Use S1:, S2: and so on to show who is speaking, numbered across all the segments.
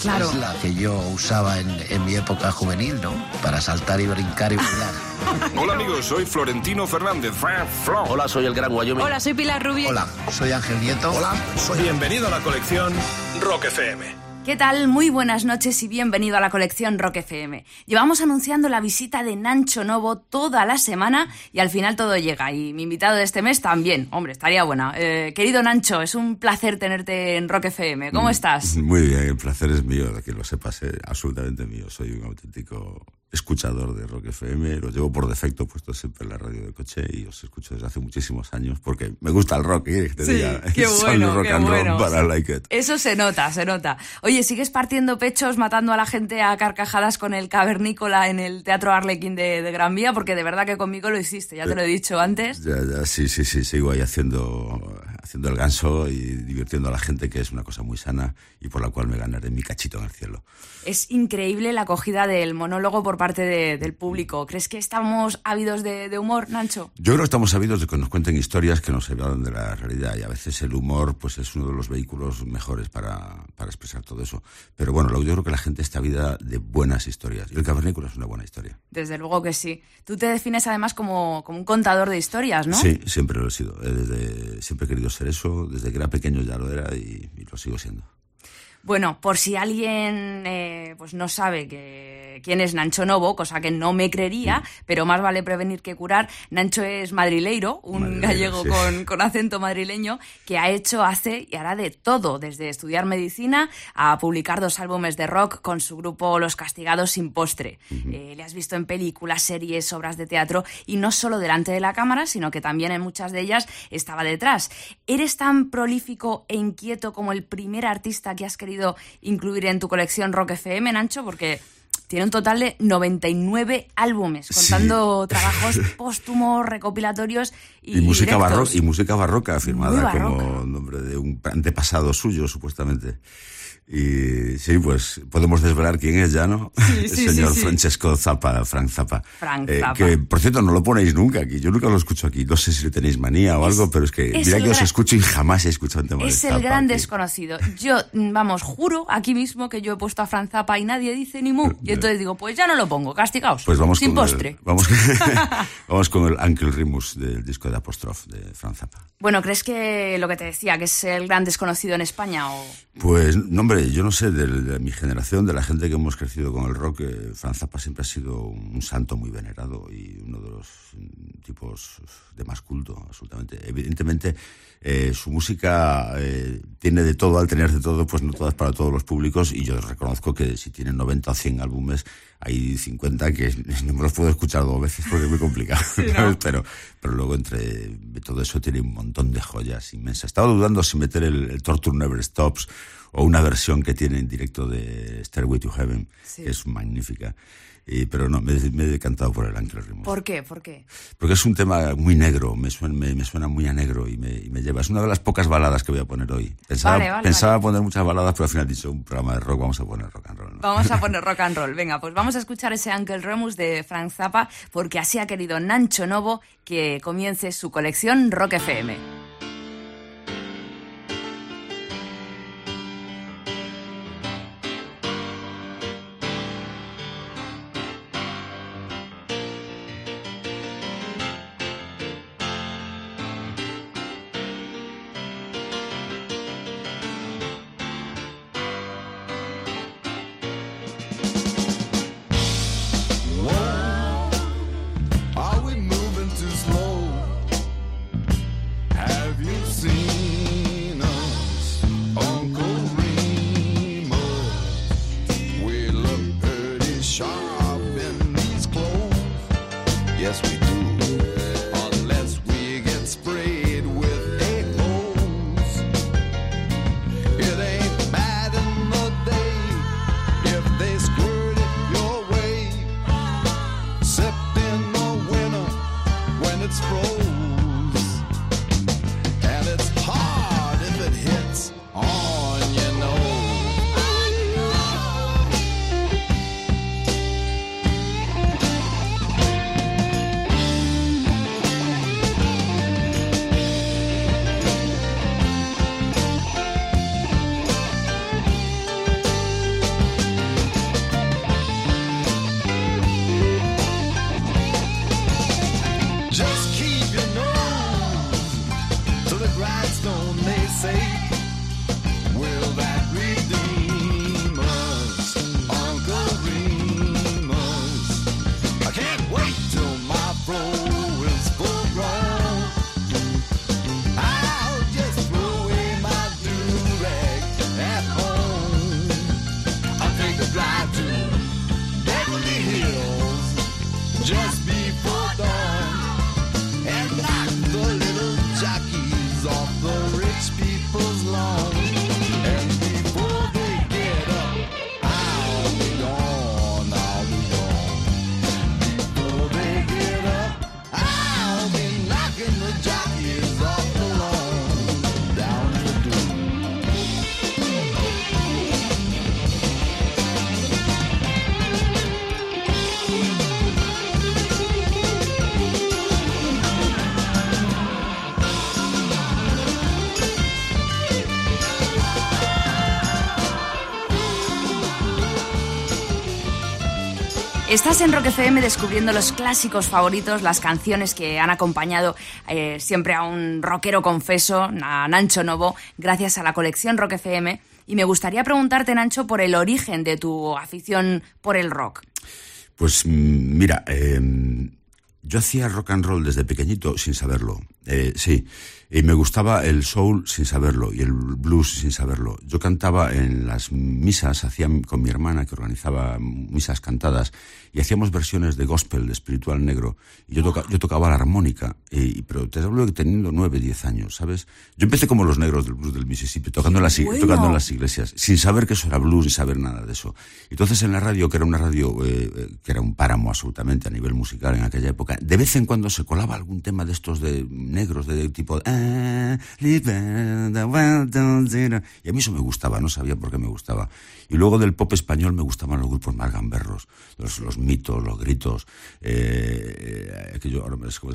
S1: Claro.
S2: es la que yo usaba en, en mi época juvenil, ¿no? Para saltar y brincar y bailar.
S3: Hola amigos, soy Florentino Fernández. Flo.
S4: Hola, soy el Gran Wyoming.
S1: Hola, soy Pilar Rubio.
S2: Hola, soy Ángel Nieto. Hola, soy
S3: Bienvenido a la colección Rock FM.
S5: ¿Qué tal? Muy buenas noches y bienvenido a la colección Rock FM. Llevamos anunciando la visita de Nancho Novo toda la semana y al final todo llega. Y mi invitado de este mes también. Hombre, estaría buena. Eh, querido Nancho, es un placer tenerte en Rock FM. ¿Cómo estás?
S6: Muy bien, el placer es mío, de que lo sepas, eh, absolutamente mío. Soy un auténtico escuchador de Rock FM, lo llevo por defecto puesto siempre en la radio de coche y os escucho desde hace muchísimos años porque me gusta el rock, ¿eh? te
S5: Sí,
S6: diga,
S5: qué bueno,
S6: rock
S5: qué
S6: and
S5: bueno.
S6: roll, but I like it.
S5: Eso se nota, se nota. Oye, ¿sigues partiendo pechos, matando a la gente a carcajadas con el cavernícola en el Teatro Arlequín de, de Gran Vía? Porque de verdad que conmigo lo hiciste, ya te lo he dicho antes.
S6: Ya, ya, sí, sí, sí, sigo ahí haciendo, haciendo el ganso y divirtiendo a la gente, que es una cosa muy sana y por la cual me ganaré mi cachito en el cielo.
S5: Es increíble la acogida del monólogo por parte de- del público. ¿Crees que estamos ávidos de, de humor, Nancho?
S6: Yo creo que estamos sabidos de que nos cuenten historias que nos hablan de la realidad y a veces el humor pues es uno de los vehículos mejores para, para expresar todo eso. Pero bueno, yo creo que la gente está vida de buenas historias y el cavernícola es una buena historia.
S5: Desde luego que sí. Tú te defines además como, como un contador de historias, ¿no?
S6: Sí, siempre lo he sido. Eh, Desde, siempre he querido ser eso, desde que era pequeño ya lo era y, y lo sigo siendo.
S5: Bueno, por si alguien eh, pues no sabe que, quién es Nancho Novo, cosa que no me creería, pero más vale prevenir que curar, Nancho es madrileiro, un
S6: Madrileiro,
S5: gallego
S6: sí.
S5: con, con acento madrileño, que ha hecho, hace y hará de todo, desde estudiar medicina a publicar dos álbumes de rock con su grupo Los Castigados sin postre. Eh, le has visto en películas, series, obras de teatro y no solo delante de la cámara, sino que también en muchas de ellas estaba detrás. ¿Eres tan prolífico e inquieto como el primer artista que has querido incluir en tu colección Rock FM, Nancho? Porque tiene un total de 99 álbumes,
S6: Sí.
S5: contando trabajos póstumos, recopilatorios y,
S6: Y, música,
S5: directos.
S6: barro- y música barroca firmada
S5: barroca.
S6: como nombre de un antepasado suyo, supuestamente. Y sí, pues podemos desvelar quién es ya, ¿no?
S5: Sí,
S6: El
S5: sí,
S6: señor
S5: sí, sí.
S6: Francesco Zappa, Frank Zappa. Eh,
S5: Frank Zappa.
S6: Que, por cierto, no lo ponéis nunca aquí. Yo nunca lo escucho aquí. No sé si le tenéis manía o
S5: Es-
S6: algo, pero es que
S5: es
S6: mira
S5: el
S6: que os
S5: gran-
S6: escucho y jamás he escuchado un tema de
S5: Es el
S6: Zappa
S5: gran
S6: aquí.
S5: desconocido. Yo, mm, vamos, juro aquí mismo que yo he puesto a Franz Zappa y nadie dice ni mu. Y entonces digo, pues ya no lo pongo, castigaos.
S6: Pues vamos
S5: Sin
S6: con
S5: postre.
S6: El, vamos, vamos con el Uncle Remus del disco de Apostrophe de Frank Zappa.
S5: Bueno, ¿crees que lo que te decía, que es el gran desconocido en España? O...
S6: Pues, no, hombre, yo no sé, de, de mi generación, de la gente que hemos crecido con el rock, eh, Franz Zappa siempre ha sido un santo muy venerado y uno de los mm, tipos de más culto, absolutamente. Evidentemente, eh, su música eh, tiene de todo, al tener de todo, pues no todas para todos los públicos, y yo reconozco que si tiene 90 o 100 álbumes, hay 50 que no me los puedo escuchar dos veces porque es muy complicado, pero, pero luego entre todo eso tiene un montón de joyas inmensas. Estaba dudando si meter el, el Torture Never Stops o una versión que tiene en directo de Stairway to Heaven,
S5: Sí.
S6: que es magnífica. Y, pero no, me, me he decantado por el Uncle Remus.
S5: ¿Por qué? ¿Por qué?
S6: Porque es un tema muy negro, me suena, me, me suena muy a negro y me, y me lleva. Es una de las pocas baladas que voy a poner hoy. Pensaba,
S5: Vale, vale,
S6: pensaba
S5: vale.
S6: poner muchas baladas, pero al final he dicho un programa de rock, vamos a poner rock and roll. ¿no?
S5: Vamos a poner rock and roll. Venga, pues vamos a escuchar ese Uncle Remus de Frank Zappa, porque así ha querido Nancho Novo que comience su colección Rock FM.
S7: Estás en Rock FM descubriendo los clásicos favoritos, las canciones que han acompañado eh, siempre a un rockero confeso, a Nancho Novo, gracias a la colección Rock FM. Y me gustaría preguntarte, Nancho, por el origen de tu afición por el rock.
S6: Pues mm, mira, em, yo hacía rock and roll desde pequeñito sin saberlo. Eh, sí. Y me gustaba el soul sin saberlo y el blues sin saberlo. Yo cantaba en las misas, hacía con mi hermana que organizaba misas cantadas y hacíamos versiones de gospel, de espiritual negro. Y yo, yo tocaba la armónica, y, pero te hablo de teniendo nueve, diez años, ¿sabes? Yo empecé como los negros del blues del Mississippi, tocando, en las, tocando en las iglesias, sin saber que eso era blues, sin saber nada de eso. Entonces en la radio, que era una radio eh, eh, que era un páramo absolutamente a nivel musical en aquella época, de vez en cuando se colaba algún tema de estos de negros, de, tipo... Ah, y a mí eso me gustaba, no sabía por qué me gustaba. Y luego del pop español me gustaban los grupos más gamberros, los, los mitos, los gritos, eh, aquello,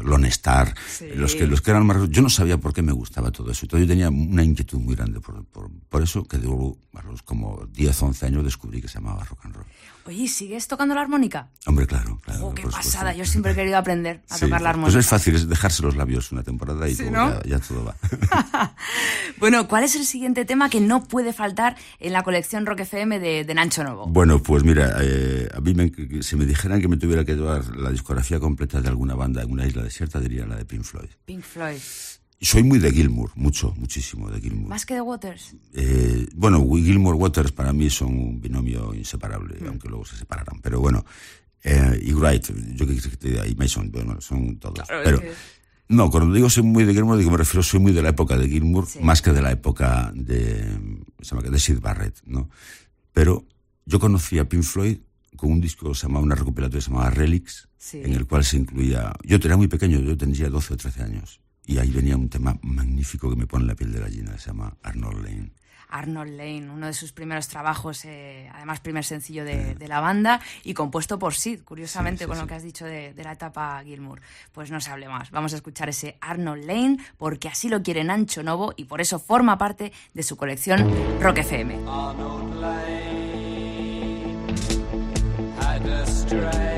S6: Lone Star, los, que, los que eran más... Yo no sabía por qué me gustaba todo eso. Entonces yo tenía una inquietud muy grande por, por, por eso que de a los como 10, 11 años descubrí que se llamaba rock and roll.
S7: Oye, ¿sigues tocando la armónica?
S6: Hombre, claro, claro.
S7: Oh, qué pasada. Yo siempre he querido aprender a tocar la armónica.
S6: Pues es fácil, es dejarse los labios una temporada y ya, todo va.
S7: bueno, ¿cuál es el siguiente tema que no puede faltar en la colección Rock FM de, Nancho Novo?
S6: Bueno, pues mira, eh, a mí me, si me dijeran que me tuviera que llevar la discografía completa de alguna banda en una isla desierta, diría la de Pink Floyd.
S7: Pink Floyd.
S6: Soy muy de Gilmour, mucho, muchísimo de Gilmour.
S7: ¿Más que de Waters?
S6: Eh, bueno, Gilmour Waters para mí son un binomio inseparable, mm. aunque luego se separarán. Pero bueno, eh, y Wright, yo que te y Mason, bueno, son todos. pero, no, cuando digo soy muy de Gilmour, digo, me refiero, soy muy de la época de Gilmour, más que de la época de, se llama, de Sid Barrett, ¿no? Pero yo conocí a Pink Floyd con un disco se llamaba, una recopilatoria se llamaba Relics, en el cual se incluía, yo era muy pequeño, yo tendría 12 o 13 años, y ahí venía un tema magnífico que me pone la piel de gallina, se llama Arnold Lane.
S7: Arnold Lane, uno de sus primeros trabajos, eh, además primer sencillo de, la banda y compuesto por Sid, curiosamente con lo que has dicho de, la etapa Gilmour. Pues no se hable más, vamos a escuchar ese Arnold Lane porque así lo quiere Ancho Novo y por eso forma parte de su colección Rock FM. Arnold Lane Arnold Lane.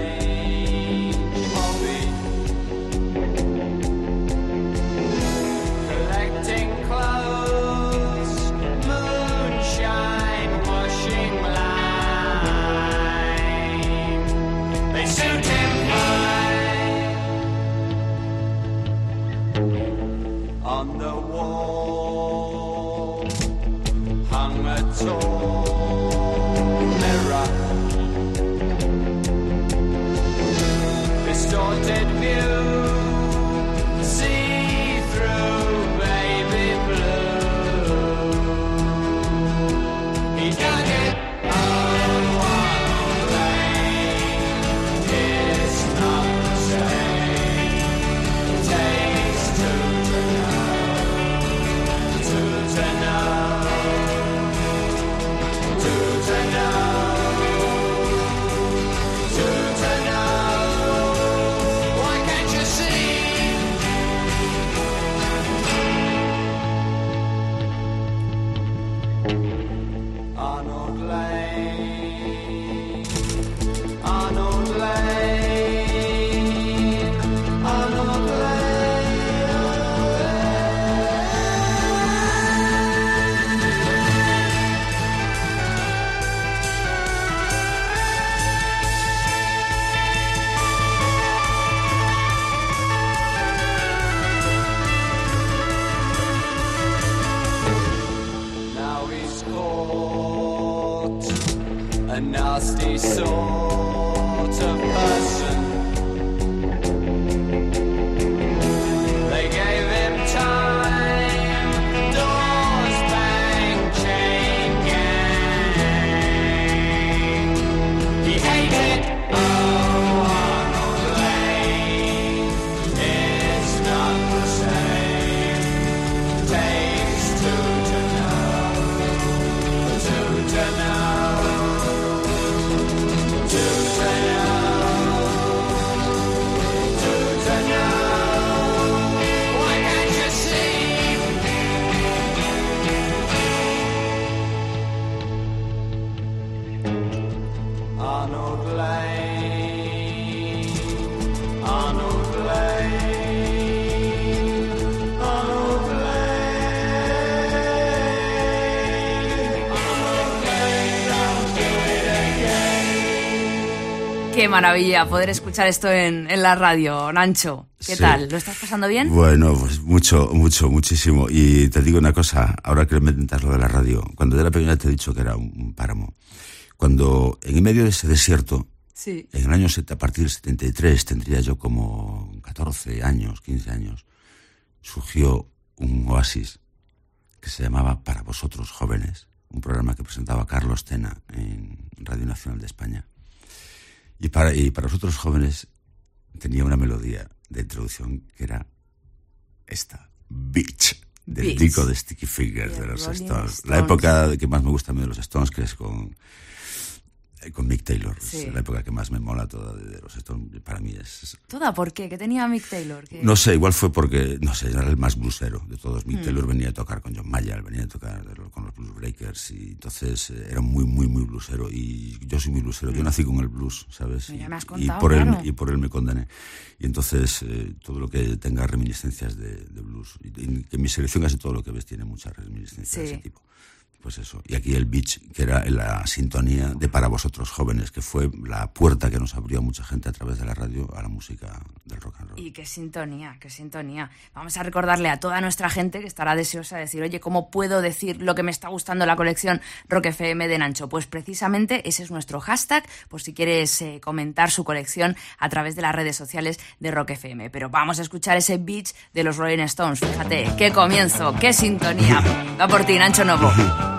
S5: Qué maravilla poder escuchar esto en, la radio, Nancho. ¿Qué tal? ¿Lo estás pasando bien?
S6: Bueno, pues mucho, mucho, muchísimo. Y te digo una cosa, ahora que me intentas lo de la radio, cuando era pequeña te he dicho que era un, páramo. Cuando en medio de ese desierto, en el año a partir del 73, tendría yo como 14 años, 15 años, surgió un oasis que se llamaba Para vosotros jóvenes, un programa que presentaba Carlos Tena en Radio Nacional de España. Y para, y para nosotros jóvenes tenía una melodía de introducción que era esta, Beach, del disco de Sticky Fingers de los Stones. La época que más me gusta a mí de los Stones, que es con con Mick Taylor. Es la época que más me mola toda de los Stones. Para mí es.
S5: ¿Toda? ¿Por qué? ¿Qué tenía Mick Taylor?
S6: No sé, igual fue porque, no sé, era el más bluesero de todos. Mick hmm. Taylor venía a tocar con John Mayer, venía a tocar con los Blues Breakers y entonces eh, era muy, muy, muy bluesero. Y yo soy muy bluesero. Yo hmm. nací con el blues, ¿sabes?
S5: y,
S6: por él, y por él me condené. Y entonces eh, todo lo que tenga reminiscencias de, blues. Y, que mi selección casi todo lo que ves tiene muchas reminiscencias de ese tipo. Pues eso. Y aquí el beach, que era la sintonía de Para vosotros jóvenes, que fue la puerta que nos abrió a mucha gente a través de la radio a la música del rock and roll.
S5: Y qué sintonía, qué sintonía. Vamos a recordarle a toda nuestra gente que estará deseosa de decir, oye, ¿cómo puedo decir lo que me está gustando la colección Rock FM de Nancho? Pues precisamente ese es nuestro hashtag, por si quieres eh, comentar su colección a través de las redes sociales de Rock FM. Pero vamos a escuchar ese beach de los Rolling Stones. Fíjate, qué comienzo, qué sintonía. Va por ti, Nancho Novo.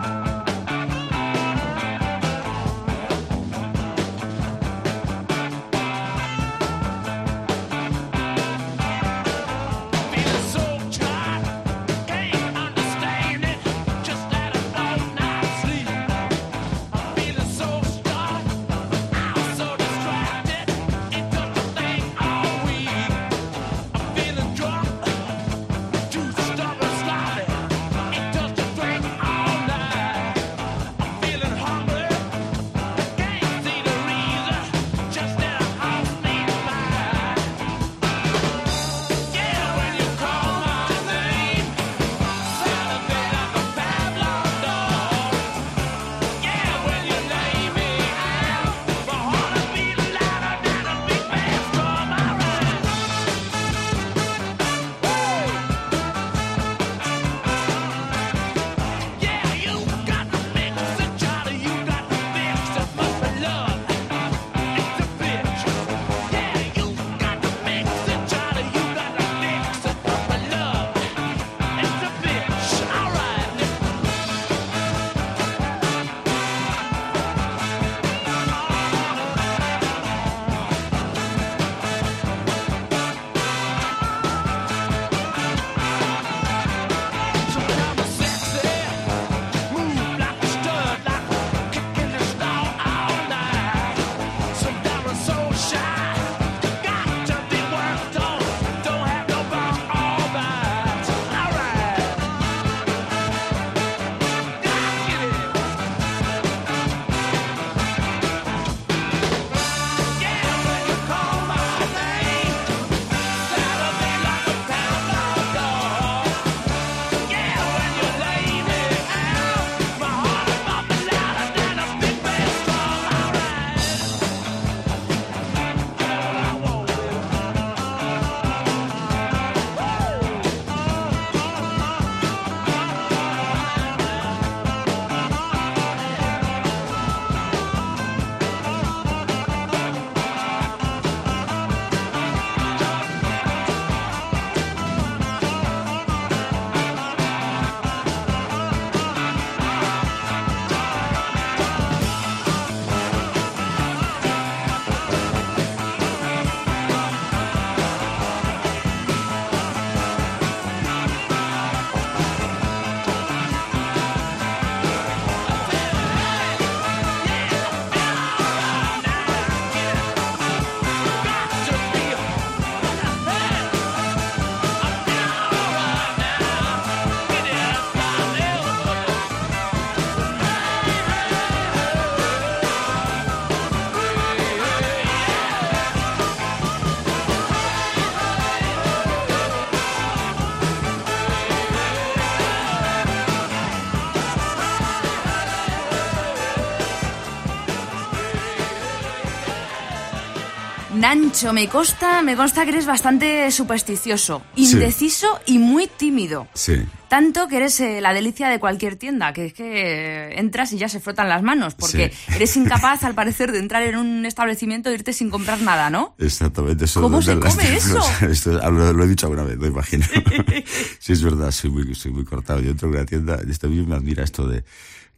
S5: Nancho, me consta, me consta que eres bastante supersticioso, indeciso y muy tímido.
S6: Sí.
S5: Tanto que eres eh, la delicia de cualquier tienda, que es que entras y ya se frotan las manos, porque
S6: Sí.
S5: eres incapaz, al parecer, de entrar en un establecimiento e irte sin comprar nada, ¿no?
S6: Exactamente. Eso
S5: ¿Cómo se
S6: las-
S5: come eso?
S6: Esto lo, lo he dicho alguna vez, lo imagino. sí, es verdad, soy muy, soy muy cortado. Yo entro en una tienda, y esto a mí me admira esto de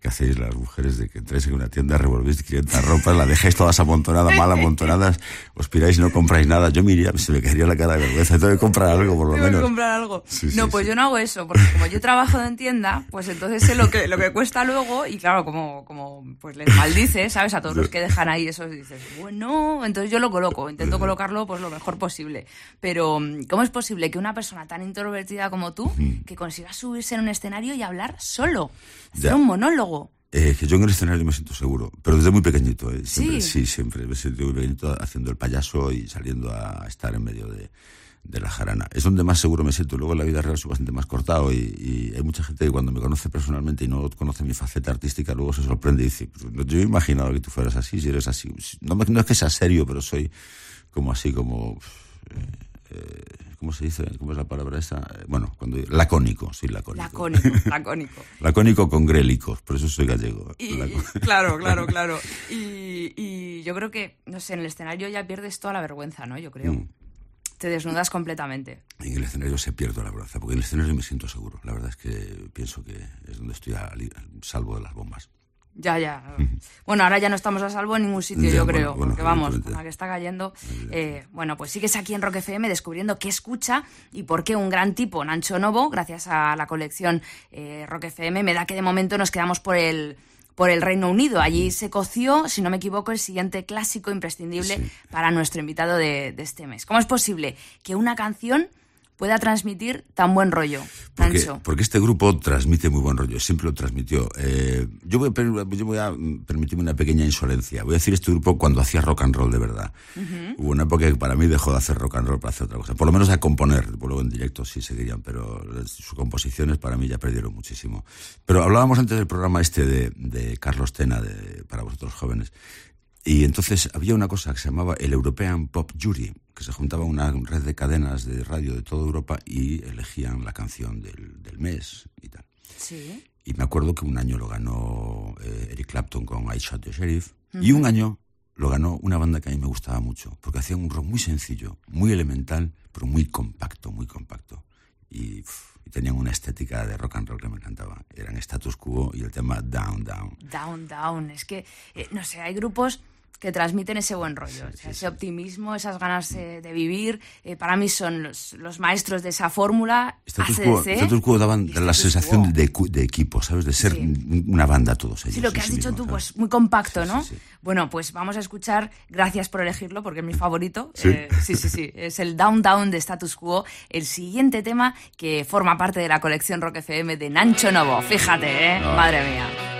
S6: que hacéis las mujeres de que entréis en una tienda, revolvéis 500 ropas, la dejáis todas amontonadas, mal amontonadas, os piráis y no compráis nada. Yo me iría, se me caería la cara de vergüenza. Tengo que comprar algo, por lo
S5: Tengo que
S6: menos.
S5: comprar algo.
S6: Sí, sí,
S5: no, pues
S6: sí.
S5: yo no hago eso, porque como yo trabajo en tienda, pues entonces sé lo que, lo que cuesta luego y claro, como, como pues les maldice, ¿sabes? A todos los que dejan ahí eso, dices, bueno, entonces yo lo coloco, intento colocarlo pues lo mejor posible. Pero, ¿cómo es posible que una persona tan introvertida como tú, que consiga subirse en un escenario y hablar solo? Hacer
S6: Ya.
S5: un monólogo.
S6: Eh, que yo en el escenario me siento seguro, pero desde muy pequeñito. eh, Siempre,
S5: Sí.
S6: sí, siempre. Me siento muy pequeñito haciendo el payaso y saliendo a estar en medio de, de la jarana. Es donde más seguro me siento. Luego en la vida real soy bastante más cortado y, y hay mucha gente que cuando me conoce personalmente y no conoce mi faceta artística, luego se sorprende y dice, "Pues, yo he imaginado que tú fueras así, si eres así. No es que sea serio, pero soy como así, como... eh, eh, ¿Cómo se dice? ¿Cómo es la palabra esa? Eh, Bueno, cuando lacónico, soy lacónico.
S5: Lacónico, lacónico.
S6: Lacónico con grélicos, por eso soy gallego.
S5: Y, claro, claro, claro. Y, y yo creo que, no sé, en el escenario ya pierdes toda la vergüenza, ¿no? Yo creo.
S6: Mm.
S5: Te desnudas completamente.
S6: En el escenario se pierde la vergüenza, porque en el escenario me siento seguro. La verdad es que pienso que es donde estoy a salvo de las bombas.
S5: Ya, ya. Bueno, ahora ya no estamos a salvo en ningún sitio,
S6: Ya,
S5: yo
S6: bueno,
S5: creo.
S6: bueno,
S5: porque vamos, con la que está cayendo. eh, bueno, pues sigues aquí en Rock FM descubriendo qué escucha y por qué un gran tipo, Nancho Novo, gracias a la colección eh, Rock FM, me da que de momento nos quedamos por el por el Reino Unido. Allí se coció, si no me equivoco, el siguiente clásico imprescindible
S6: Sí.
S5: para nuestro invitado de, de este mes. ¿Cómo es posible que una canción pueda transmitir tan buen rollo,
S6: Porque, porque este grupo transmite muy buen rollo, siempre lo transmitió. Eh, yo, voy a, per- yo voy a mm, permitirme una pequeña insolencia. Voy a decir este grupo cuando hacía rock and roll de verdad. Hubo una época que para mí dejó de hacer rock and roll para hacer otra cosa. Por lo menos a componer, luego en directo sí seguirían, pero sus composiciones para mí ya perdieron muchísimo. Pero hablábamos antes del programa este de, de Carlos Tena, de, para vosotros jóvenes. Y entonces había una cosa que se llamaba el European Pop Jury, que se juntaba una red de cadenas de radio de toda Europa y elegían la canción del, del mes y tal.
S5: Sí.
S6: Y me acuerdo que un año lo ganó eh, Eric Clapton con I Shot the Sheriff y un año lo ganó una banda que a mí me gustaba mucho, porque hacían un rock muy sencillo, muy elemental, pero muy compacto, muy compacto. Y, y tenían una estética de rock and roll que me encantaba. Eran Status Quo y el tema Down, Down.
S5: Down, down. Es que, eh, no sé, hay grupos que transmiten ese buen rollo, o sea, ese optimismo, esas ganas eh, de vivir. eh, para mí son los, los maestros de esa fórmula.
S6: Status Quo, Status Quo daban la sensación de, de equipo, ¿sabes? De ser
S5: Sí.
S6: una banda todos ellos.
S5: Sí, lo que has
S6: sí
S5: dicho
S6: mismos,
S5: tú,
S6: ¿sabes?
S5: pues muy compacto, ¿no?
S6: Sí, sí.
S5: Bueno, pues vamos a escuchar, gracias por elegirlo, porque es mi favorito.
S6: Sí.
S5: Eh, sí, sí, sí. Es el Down Down de Status Quo, el siguiente tema que forma parte de la colección Rock FM de Nancho Novo. Fíjate, ¿eh? Madre mía.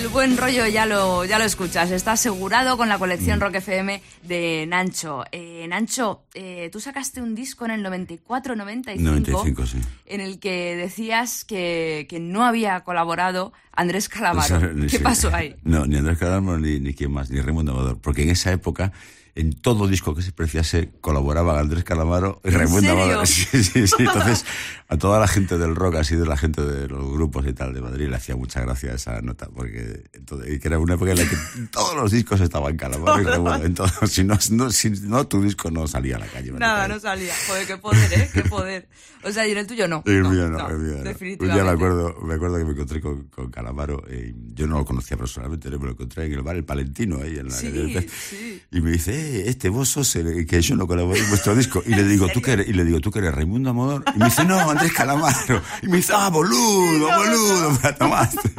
S5: El buen rollo ya lo, ya lo escuchas, está asegurado con la colección mm. Rock FM de Nancho. Eh, Nancho, eh, tú sacaste un disco en el 94-95 en el que decías que, que, no había colaborado Andrés Calamaro. ¿Qué pasó ahí?
S6: No, ni Andrés Calamaro ni, ni quién más, ni Raimundo Amador, porque en esa época en todo disco que se preciase colaboraban Andrés Calamaro y Raimundo. Sí, sí, sí. Entonces, a toda la gente del rock, así de la gente de los grupos y tal de Madrid, le hacía mucha gracia esa nota, porque entonces, que era una época en la que todos los discos estaban Calamaro y Raimundo. Entonces, si no, no, si no, tu disco no salía a la calle.
S5: Nada, no salía. Joder, qué poder, ¿eh? Qué poder. O sea, y en el tuyo no.
S6: El mío no, el mío no. Definitivamente. Un día me acuerdo, me acuerdo que me encontré con, con Calamaro, y yo no lo conocía personalmente, me lo encontré en el bar El Palentino, ahí en la
S5: sí, sí.
S6: Y me dice, eh, este vos sos el que yo no colaboré en vuestro disco. Y le digo, ¿tú qué eres? Y le digo, ¿tú qué eres? Raimundo Amador. Y me dice, no, Andrés Calamaro. Y me dice, ah, boludo, boludo, me la tomaste.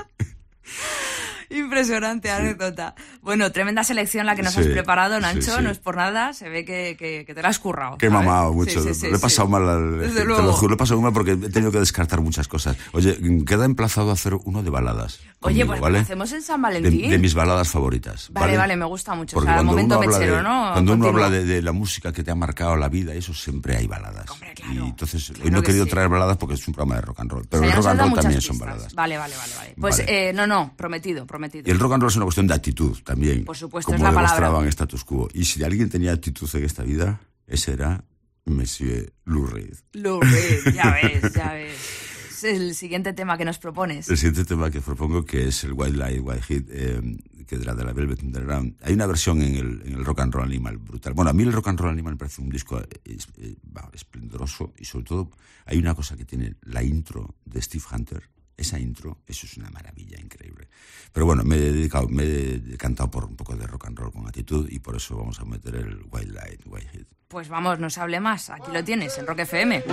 S5: Impresionante anécdota. Bueno, tremenda selección la que nos has preparado, Nacho. No es por nada, se ve que, que, te la has currado.
S6: Que he mamado mucho. le he pasado mal. Al, te lo juro, le he pasado mal porque he tenido que descartar muchas cosas. Oye, queda emplazado a hacer uno de baladas.
S5: Oye, pues ¿vale? hacemos en San Valentín.
S6: De, mis baladas favoritas.
S5: Vale, vale, me gusta mucho. o sea, el momento mechero, ¿no?
S6: Cuando uno habla de, la música que te ha marcado la vida, eso siempre hay baladas.
S5: Hombre, claro,
S6: y entonces, hoy no he querido traer baladas porque es un programa de rock and roll. Pero el rock and roll también son baladas.
S5: Vale, vale, vale. vale. Pues Eh, no, no, prometido, prometido.
S6: Y el rock and roll es una cuestión de actitud también.
S5: Por supuesto,
S6: como
S5: es la
S6: demostraban en status quo. Y si alguien tenía actitud en esta vida, ese era Monsieur Lou Reed.
S5: Lou Reed, ya ves, ya ves el siguiente tema que nos propones?
S6: El siguiente tema que propongo, que es el White Light, White Heat, eh, que es la de la Velvet Underground. Hay una versión en el, en el, Rock and Roll Animal brutal. Bueno, a mí el Rock and Roll Animal me parece un disco eh, eh, esplendoroso y sobre todo hay una cosa que tiene la intro de Steve Hunter. Esa intro, eso es una maravilla increíble. Pero bueno, me he dedicado, me he decantado por un poco de rock and roll con actitud y por eso vamos a meter el White Light, White Heat.
S5: Pues vamos, no se hable más. Aquí lo tienes, en Rock FM.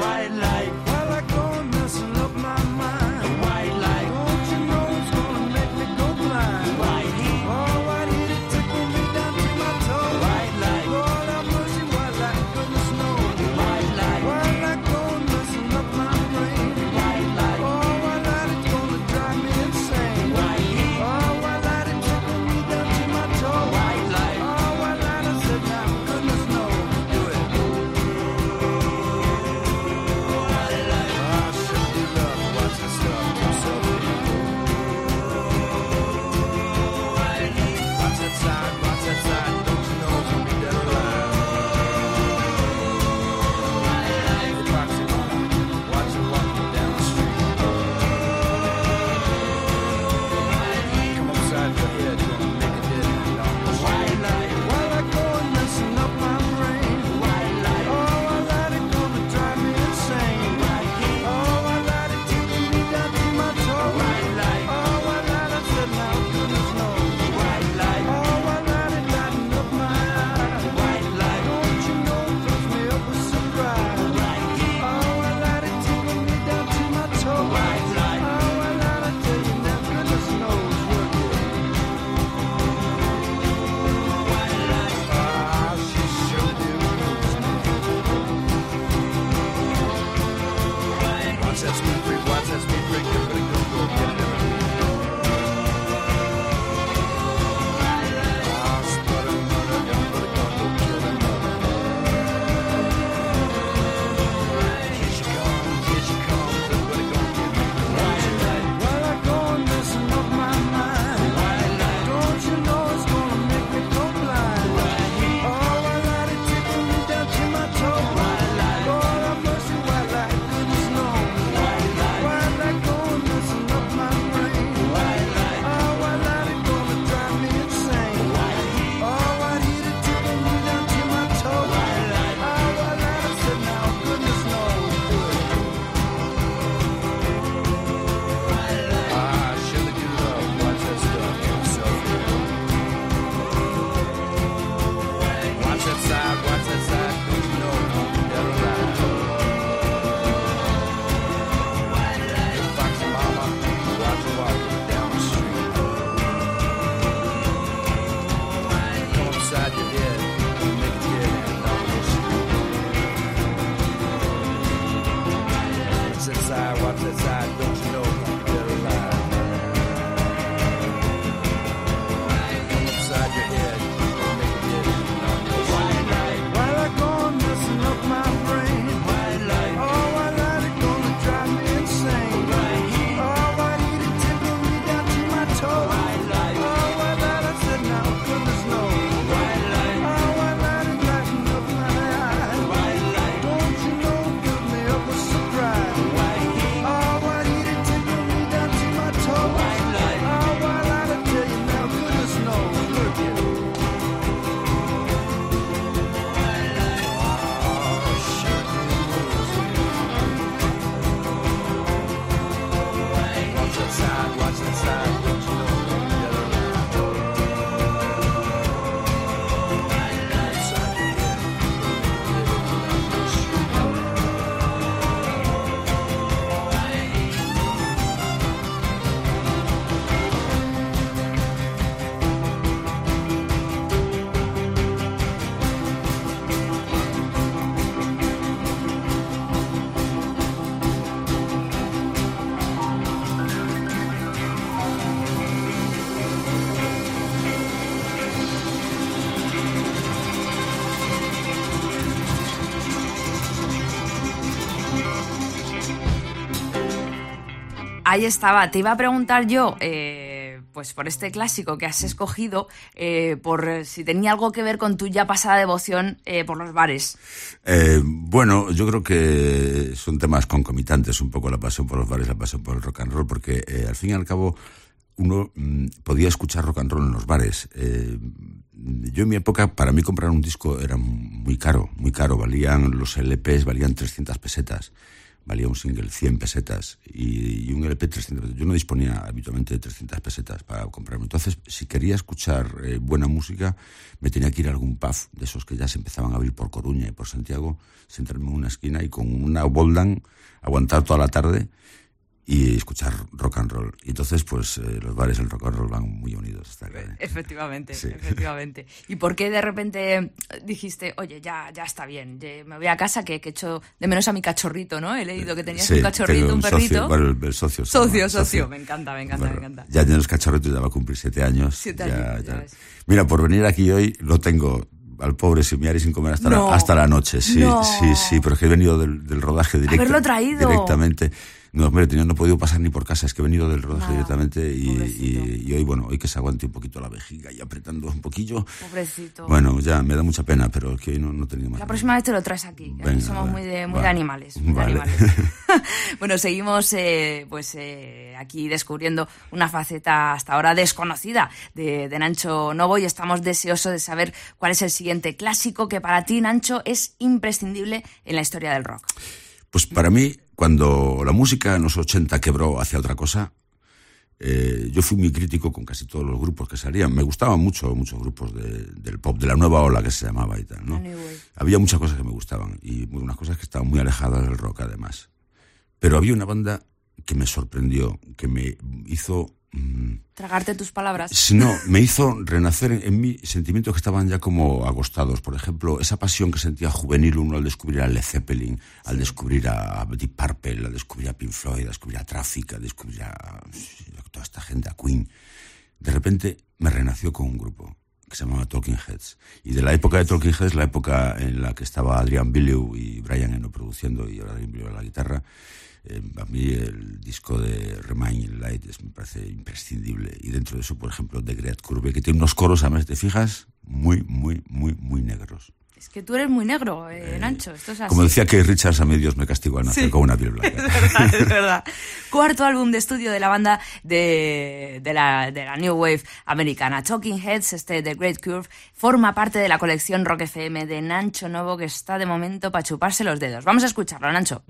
S5: Ahí estaba. Te iba a preguntar yo, eh, pues por este clásico que has escogido, eh, por si tenía algo que ver con tu ya pasada devoción eh, por los bares.
S6: bueno, yo creo que son temas concomitantes, un poco la pasión por los bares, la pasión por el rock and roll, porque al fin y al cabo uno mm, podía escuchar rock and roll en los bares. yo en mi época, para mí comprar un disco era muy caro, muy caro. Valían los LPs, valían 300 pesetas valía un single 100 pesetas y, un LP 300 pesetas. Yo no disponía habitualmente de 300 pesetas para comprarme. Entonces, si quería escuchar eh, buena música, me tenía que ir a algún pub de esos que ya se empezaban a abrir por Coruña y por Santiago, sentarme en una esquina y con una boldan aguantar toda la tarde y escuchar rock and roll. Y entonces, pues eh, los bares del rock and roll van muy unidos.
S5: Efectivamente, efectivamente. ¿Y por qué de repente dijiste, oye, ya, ya está bien, me voy a casa que, que echo de menos a mi cachorrito, ¿no? He leído que tenías un cachorrito, un, perrito.
S6: Socio, el, socio.
S5: Socio, socio, me encanta, me encanta, me encanta.
S6: Ya tienes cachorrito, ya va a cumplir siete años.
S5: Siete años,
S6: Mira, por venir aquí hoy lo tengo al pobre Simiari sin comer hasta, la, hasta la noche. Sí, sí, sí, pero es que he venido del, del rodaje directo,
S5: traído.
S6: directamente. No, hombre, no he podido pasar ni por casa, es que he venido del rodaje directamente y, hoy, bueno, hoy que se aguante un poquito la vejiga y apretando un poquillo.
S5: Pobrecito.
S6: Bueno, ya me da mucha pena, pero que hoy no, no he tenido más.
S5: La próxima vez te lo traes aquí, somos muy, de, muy de animales. bueno, seguimos eh, pues eh, aquí descubriendo una faceta hasta ahora desconocida de, de Nancho Novo y estamos deseosos de saber cuál es el siguiente clásico que para ti, Nancho, es imprescindible en la historia del rock.
S6: Pues para mí cuando la música en los 80 quebró hacia otra cosa, eh, yo fui muy crítico con casi todos los grupos que salían. Me gustaban mucho muchos grupos del pop, de la nueva ola que se llamaba y tal, ¿no? Había muchas cosas que me gustaban y unas cosas que estaban muy alejadas del rock además. Pero había una banda que me sorprendió, que me hizo.
S5: Tragarte tus palabras.
S6: No, me hizo renacer en, mí sentimientos que estaban ya como agostados. Por ejemplo, esa pasión que sentía juvenil uno al descubrir a Led Zeppelin, al descubrir a Deep Purple, al descubrir a Pink Floyd, al descubrir a Traffic, al descubrir a toda esta gente, a Queen. De repente me renació con un grupo que se llamaba Talking Heads. Y de la época de Talking Heads, la época en la que estaba Adrian Belew y Brian Eno produciendo y Adrian Belew a la guitarra, eh, a mí el disco de Remain Light me parece imprescindible. Y dentro de eso, por ejemplo, The Great Curve, que tiene unos coros, a ver, te fijas, muy, muy, muy, muy negros.
S5: Es que tú eres muy negro, eh, eh Nacho. Esto es así.
S6: Como decía que Richards, a mí Dios me castigó a nacer con una piel blanca.
S5: es verdad, es verdad. Cuarto álbum de estudio de la banda de, de, la, de la New Wave americana. Talking Heads, este The Great Curve, forma parte de la colección Rock FM de Nancho Novo, que está de momento para chuparse los dedos. Vamos a escucharlo, Nancho.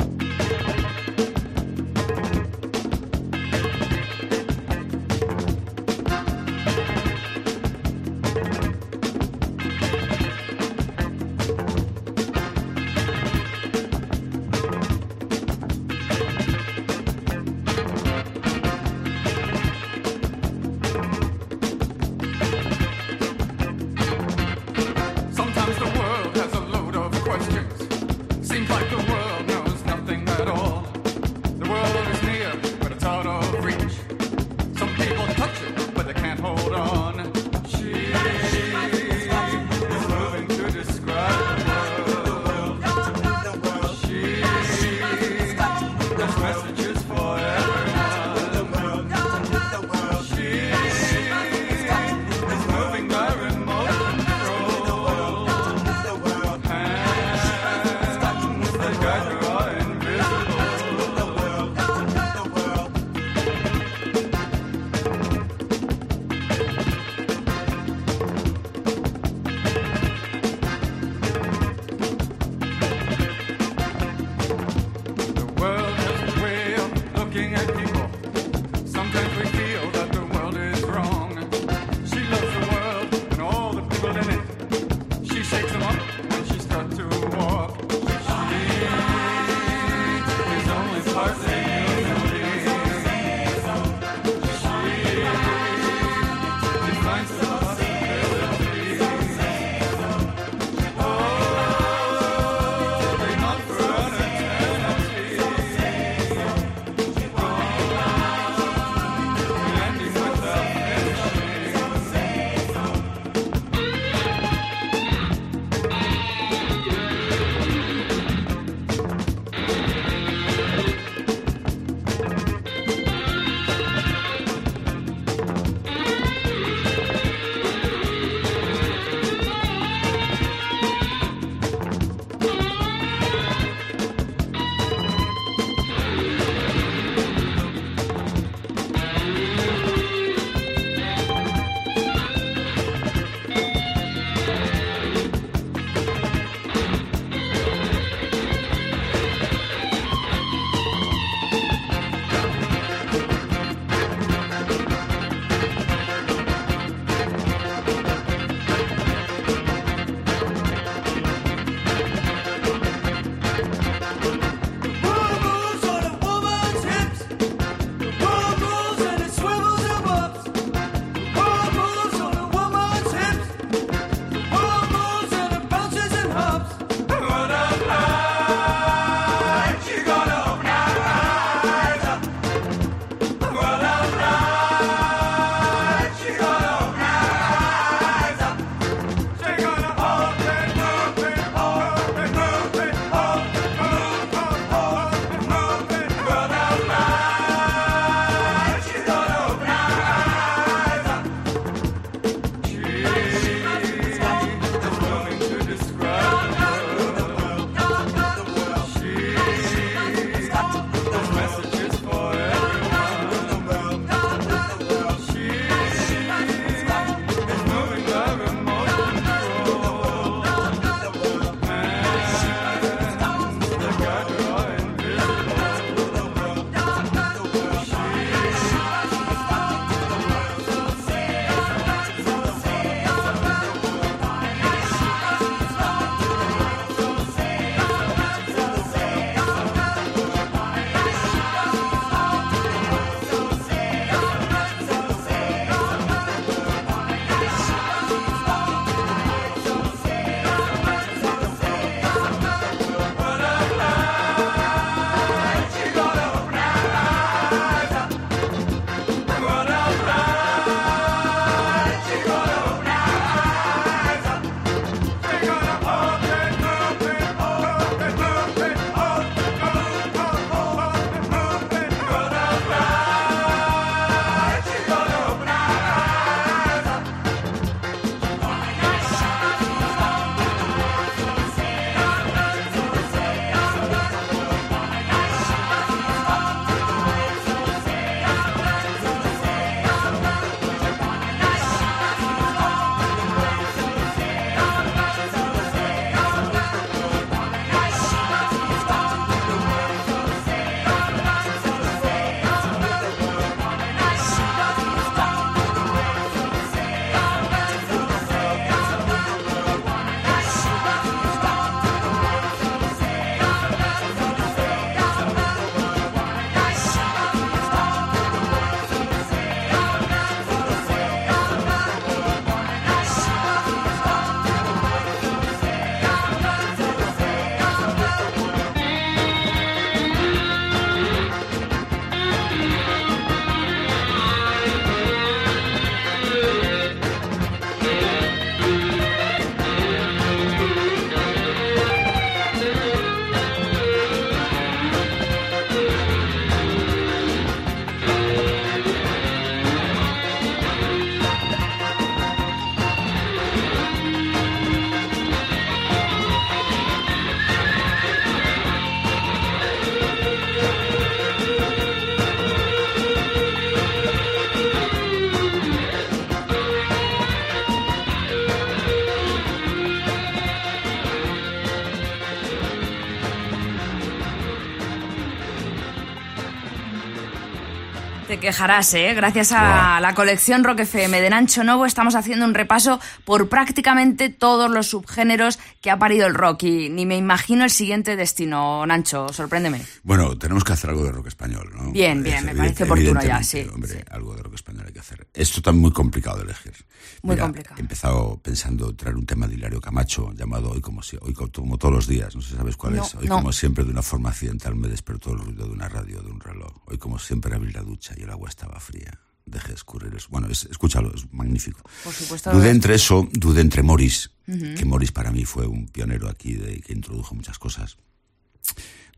S5: Quejarás, ¿eh? Gracias a la colección Rock FM de Nancho Novo estamos haciendo un repaso por prácticamente todos los subgéneros que ha parido el rock y ni me imagino el siguiente destino, Nancho, sorpréndeme.
S6: Bueno, tenemos que hacer algo de rock español, ¿no?
S5: Bien, bien, me parece oportuno ya, sí.
S6: Hombre, algo de rock español hay que hacer. Esto está muy complicado de elegir.
S5: Muy complicado.
S6: He empezado pensando traer un tema de Hilario Camacho llamado Hoy como, hoy como todos los días, no sé si sabes cuál es. Hoy como siempre de una forma accidental me despertó el ruido de una radio, de un reloj. Hoy como siempre abrí la ducha y el agua estaba fría. Dejé escurrir eso. Bueno, escúchalo, es magnífico.
S5: Por supuesto.
S6: Dudé entre eso, dudé entre Morris, que Morris para mí fue un pionero aquí de, que introdujo muchas cosas.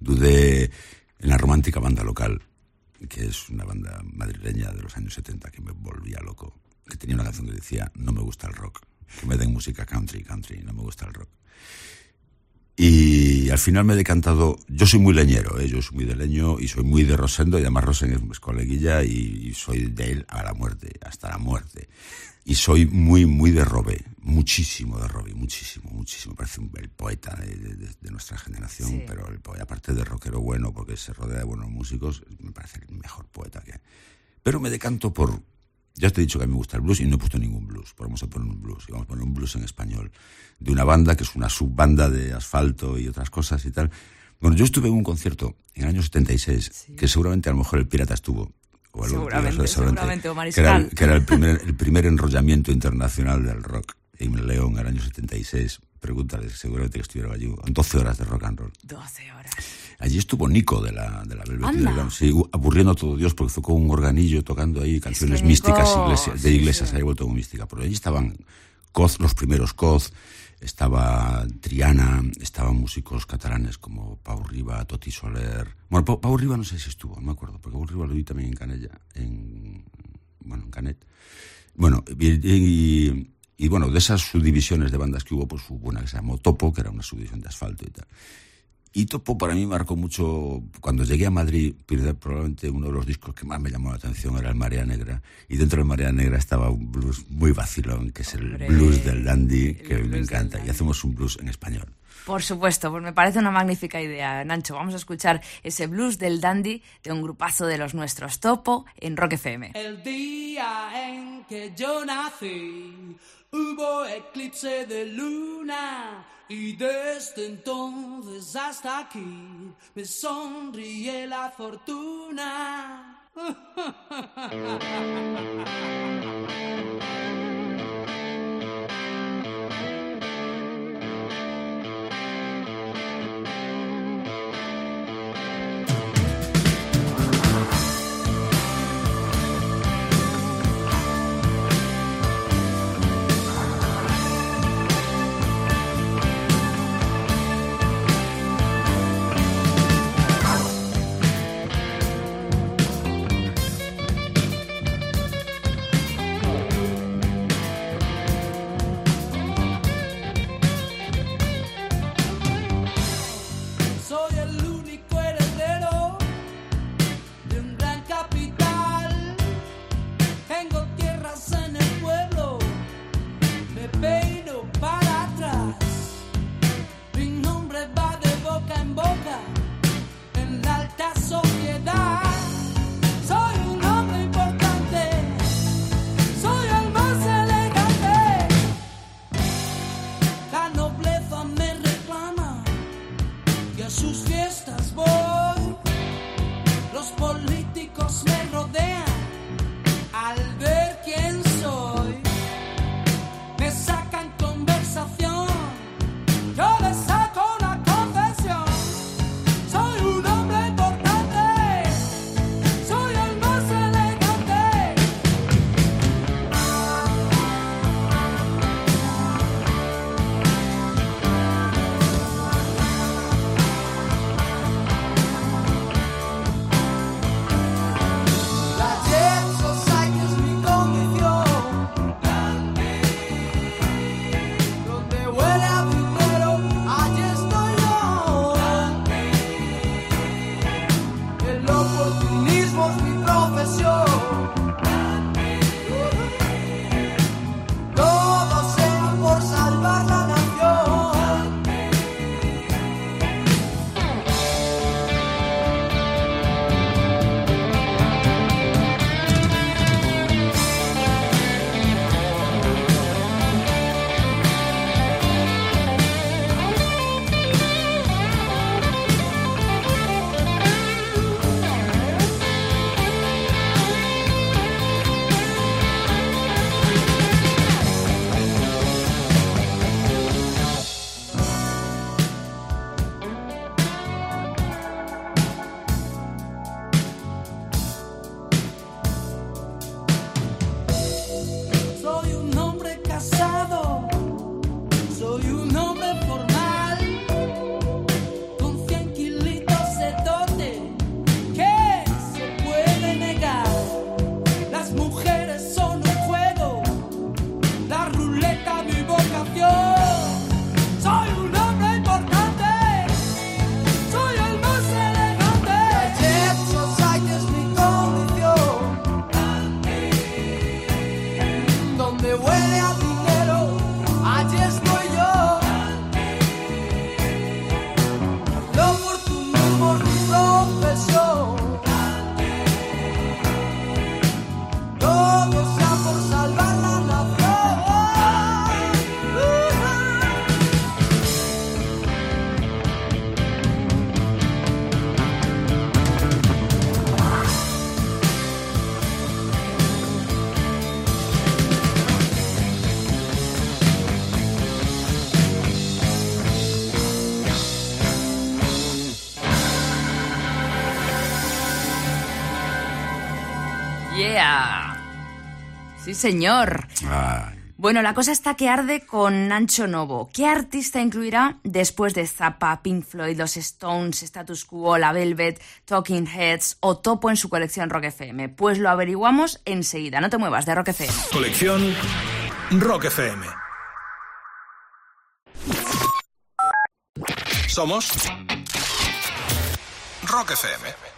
S6: Dudé en la romántica banda local, que es una banda madrileña de los años 70 que me volvía loco, que tenía una canción que decía, no me gusta el rock, que me den música country, country, no me gusta el rock. Y al final me he decantado, yo soy muy leñero, ¿eh? yo soy muy de leño y soy muy de Rosendo, y además Rosendo es coleguilla y, soy de él a la muerte, hasta la muerte. Y soy muy, muy de Robé, muchísimo de Robé, muchísimo, muchísimo. Parece el poeta de, nuestra generación, pero el poeta, aparte de rockero bueno, porque se rodea de buenos músicos, me parece el mejor poeta que hay. Pero me decanto por, ya te he dicho que a mí me gusta el blues y no he puesto ningún blues. Vamos a poner un blues. Y vamos a poner un blues en español. De una banda que es una subbanda de asfalto y otras cosas y tal. Bueno, yo estuve en un concierto en el año 76, que seguramente a lo mejor el Pirata estuvo.
S5: O seguramente, seguramente, o
S6: que era, que era el, primer, el primer enrollamiento internacional del rock en León en el año 76. Pregúntale, seguramente que estuvieron allí. 12 horas de rock and roll.
S5: 12 horas.
S6: Allí estuvo Nico de la, de la Velvet sí, aburriendo a todo Dios porque fue con un organillo tocando ahí canciones místicas de iglesias, sí, ahí vuelto muy mística. Pero allí estaban Coz, los primeros Coz, estaba Triana, estaban músicos catalanes como Pau Riba, Toti Soler. Bueno, Pau, Riba no sé si estuvo, no me acuerdo, porque Pau Riba lo vi también en Canella, en, bueno, en Canet. Bueno, y, y, bueno, de esas subdivisiones de bandas que hubo, pues hubo una que se llamó Topo, que era una subdivisión de asfalto y tal. Y Topo para mí marcó mucho, cuando llegué a Madrid, probablemente uno de los discos que más me llamó la atención era el Marea Negra. Y dentro del Marea Negra estaba un blues muy vacilón, que es el blues del dandy, que me encanta. Y hacemos un blues en español.
S5: Por supuesto, pues me parece una magnífica idea, Nancho. Vamos a escuchar ese blues del dandy de un grupazo de los nuestros, Topo, en Rock FM.
S8: El día en que yo nací, hubo eclipse de luna y desde entonces hasta aquí me sonríe la fortuna.
S5: señor.
S6: Ay,
S5: Bueno, la cosa está que arde con Nacho Novo. ¿Qué artista incluirá después de Zappa, Pink Floyd, Los Stones, Status Quo, La Velvet, Talking Heads o Topo en su colección Rock FM? Pues lo averiguamos enseguida. No te muevas de Rock FM.
S9: Colección Rock FM. Somos Rock FM.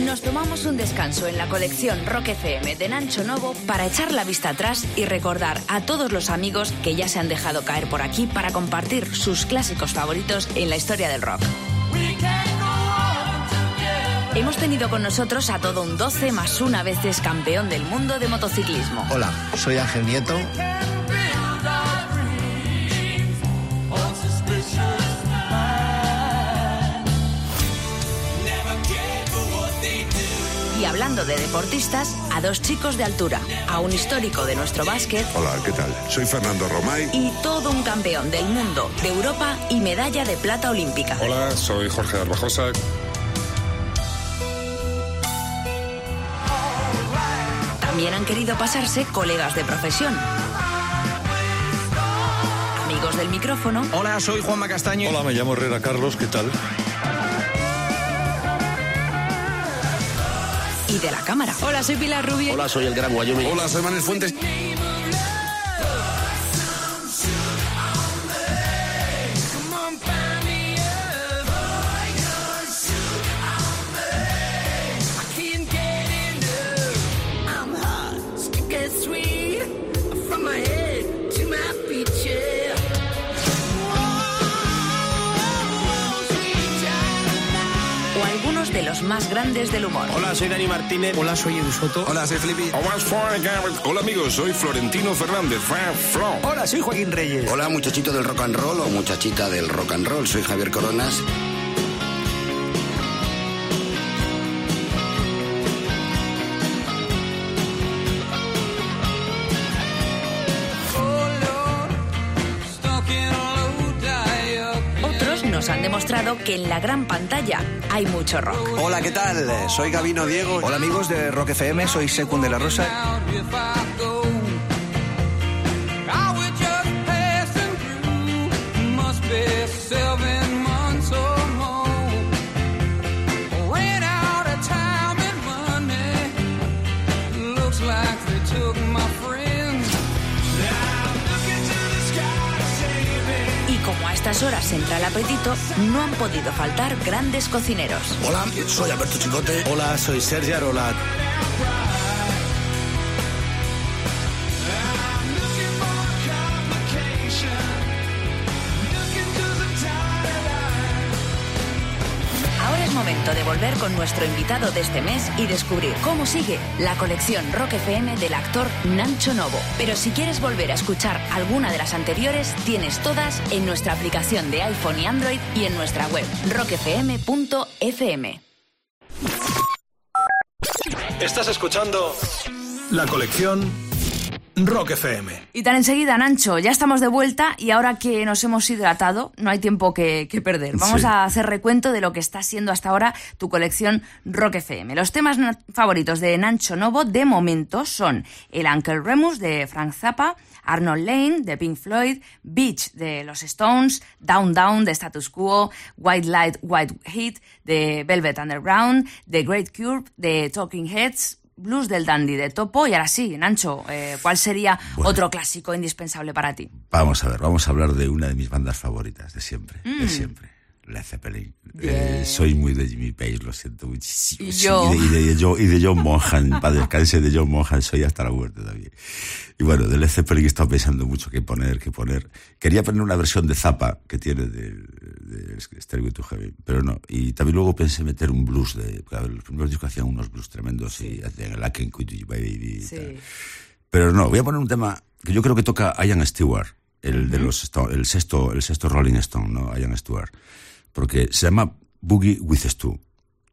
S5: Nos tomamos un descanso en la colección Rock FM de Nacho Novo para echar la vista atrás y recordar a todos los amigos que ya se han dejado caer por aquí para compartir sus clásicos favoritos en la historia del rock. Hemos tenido con nosotros a todo un 12 más una veces campeón del mundo de motociclismo.
S2: Hola, soy Ángel Nieto.
S5: Y hablando de deportistas, a dos chicos de altura, a un histórico de nuestro básquet
S3: Hola, ¿qué tal? Soy Fernando Romay.
S5: y todo un campeón del mundo, de Europa y medalla de plata olímpica.
S3: Hola, soy Jorge Arbajosa.
S5: También han querido pasarse colegas de profesión. Amigos del micrófono
S9: Hola, soy Juanma Castaño.
S3: Hola, me llamo Herrera Carlos, ¿qué tal?
S5: Y de la cámara.
S1: Hola, soy Pilar Rubio.
S4: Hola, soy el Gran Wyoming.
S3: Hola, soy Manuel Fuentes.
S5: Más grandes del humor.
S9: Hola, soy Dani Martínez. Hola, soy Edu Soto.
S3: Hola, soy Felipe. Hola, amigos, soy Florentino Fernández.
S9: Hola, soy Joaquín Reyes.
S4: Hola, muchachito del rock and roll o muchachita del rock and roll. Soy Javier Coronas.
S5: Que en la gran pantalla hay mucho rock.
S9: Hola, ¿qué tal? Soy Gabino Diego. Hola, amigos de Rock FM. Soy Secund de la Rosa.
S5: Horas entra el apetito, no han podido faltar grandes cocineros.
S4: Hola, soy Alberto Chicote.
S9: Hola, soy Sergio Arolat.
S5: De volver con nuestro invitado de este mes y descubrir cómo sigue la colección Rock FM del actor Nancho Novo. Pero si quieres volver a escuchar alguna de las anteriores, tienes todas en nuestra aplicación de iPhone y Android y en nuestra web rockfm.fm.
S9: Estás escuchando la colección Rock FM.
S5: Y tan enseguida, Nancho, ya estamos de vuelta y ahora que nos hemos hidratado, no hay tiempo que, que perder. Vamos
S6: Sí.
S5: a hacer recuento de lo que está siendo hasta ahora tu colección Rock FM. Los temas favoritos de Nancho Novo de momento son el Uncle Remus de Frank Zappa, Arnold Lane de Pink Floyd, Beach de los Stones, Down Down de Status Quo, White Light, White Heat de Velvet Underground, The Great Cure de Talking Heads, Blues del Dandy de Topo y ahora sí, Nancho, eh, ¿cuál sería
S6: Bueno.
S5: otro clásico indispensable para ti?
S6: Vamos a ver, vamos a hablar de una de mis bandas favoritas de siempre,
S5: Mm.
S6: de siempre. Led Zeppelin. Eh, soy muy de Jimmy Page, lo siento muchísimo.
S5: Y
S6: Sí,
S5: yo.
S6: Y, de, y de John, y de John Monaghan, para descanse de John Monaghan, soy hasta la muerte también. Y bueno, de Led Zeppelin he estado pensando mucho qué poner, qué poner. Quería poner una versión de Zappa que tiene de, de Stairway to Heaven, pero no. Y también luego pensé meter un blues de, los primeros discos hacían unos blues tremendos y hacían el I Can Quit You Baby y tal. Pero no, voy a poner un tema que yo creo que toca Ian Stewart, el de los el sexto, el sexto Rolling Stone, ¿no? Ian Stewart. Porque se llama Boogie with Stu.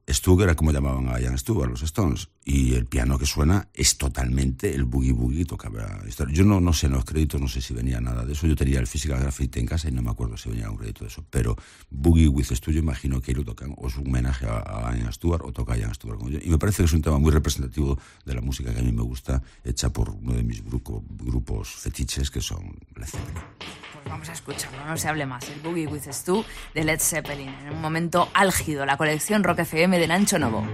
S6: Stu era como llamaban a Ian Stewart, los Stones, y el piano que suena es totalmente el boogie boogie tocaba. Yo no, no sé, en los créditos no sé si venía nada de eso. Yo tenía el Physical Graffiti en casa y no me acuerdo si venía un crédito de eso. Pero Boogie with Stu, yo imagino que lo tocan, o es un homenaje a, Ian Stewart, o toca a Ian Stewart Y me parece que es un tema muy representativo de la música que a mí me gusta, hecha por uno de mis grupos fetiches que son Led Zeppelin.
S5: Pues vamos a escucharlo, no se hable más. El Boogie with Stu de Led Zeppelin, en un momento álgido, la colección Rock FM de Nancho Novo.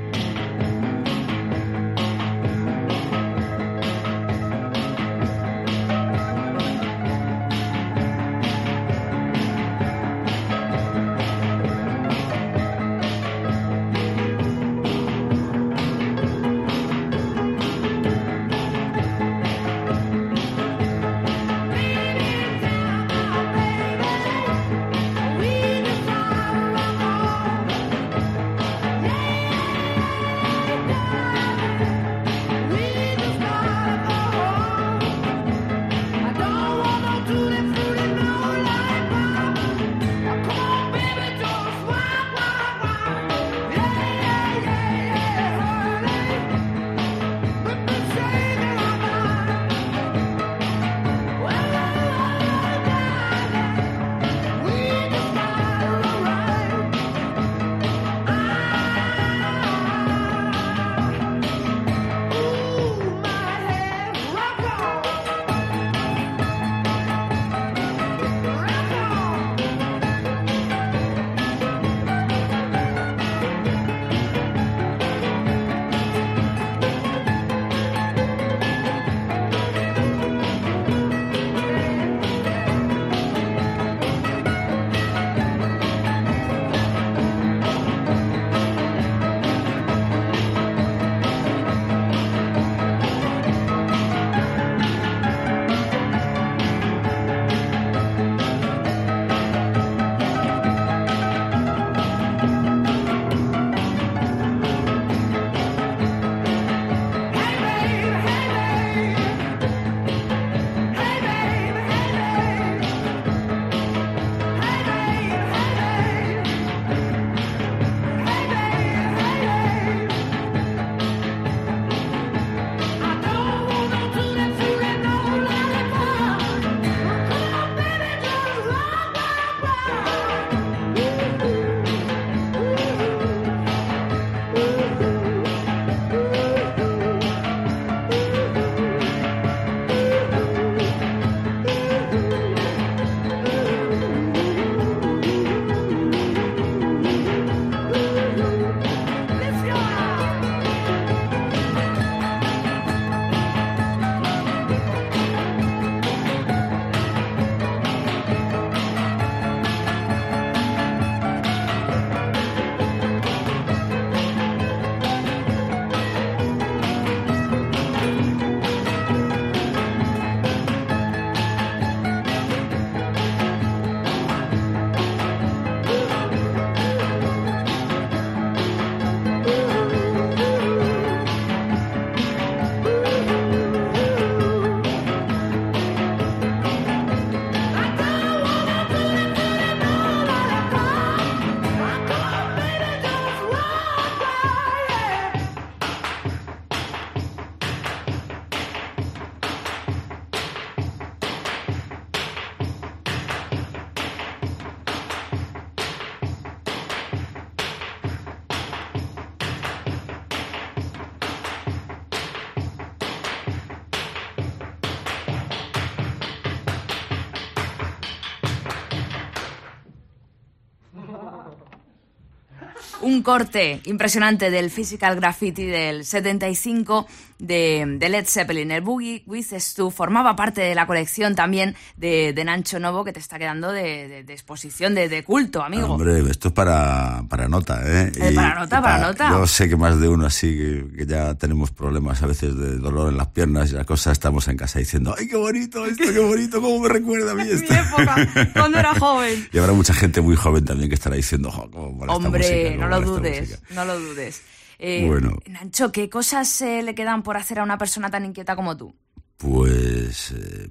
S5: Un corte impresionante del Physical Graffiti del 75 de, Led Zeppelin. El Boogie with Stu formaba parte de la colección también de, de Nancho Novo que te está quedando de, exposición, de, culto, amigo.
S6: Hombre, esto es para, para nota, ¿eh?
S5: eh para nota, para, nota.
S6: Yo sé que más de uno así, que, ya tenemos problemas a veces de dolor en las piernas y las cosas, estamos en casa diciendo, ¡ay, qué bonito esto, qué bonito! ¿Cómo me recuerda a mí esto?
S5: Mi época, cuando era joven.
S6: Y habrá mucha gente muy joven también que estará diciendo,
S5: Hombre, no lo dudes, no lo dudes. Eh, bueno. Nancho, ¿qué cosas eh, le quedan por hacer a una persona tan inquieta como tú?
S6: Pues eh,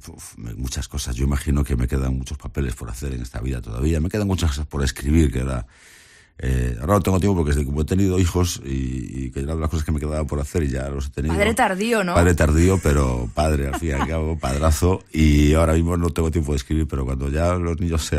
S6: muchas cosas. Yo imagino que me quedan muchos papeles por hacer en esta vida todavía. Me quedan muchas cosas por escribir, que era Eh, ahora no tengo tiempo porque desde como he tenido hijos y, y que eran las cosas que me quedaban por hacer y ya los he tenido.
S5: Padre tardío, ¿no?
S6: Padre tardío, pero padre al fin y al cabo, padrazo. Y ahora mismo no tengo tiempo de escribir, pero cuando ya los niños se,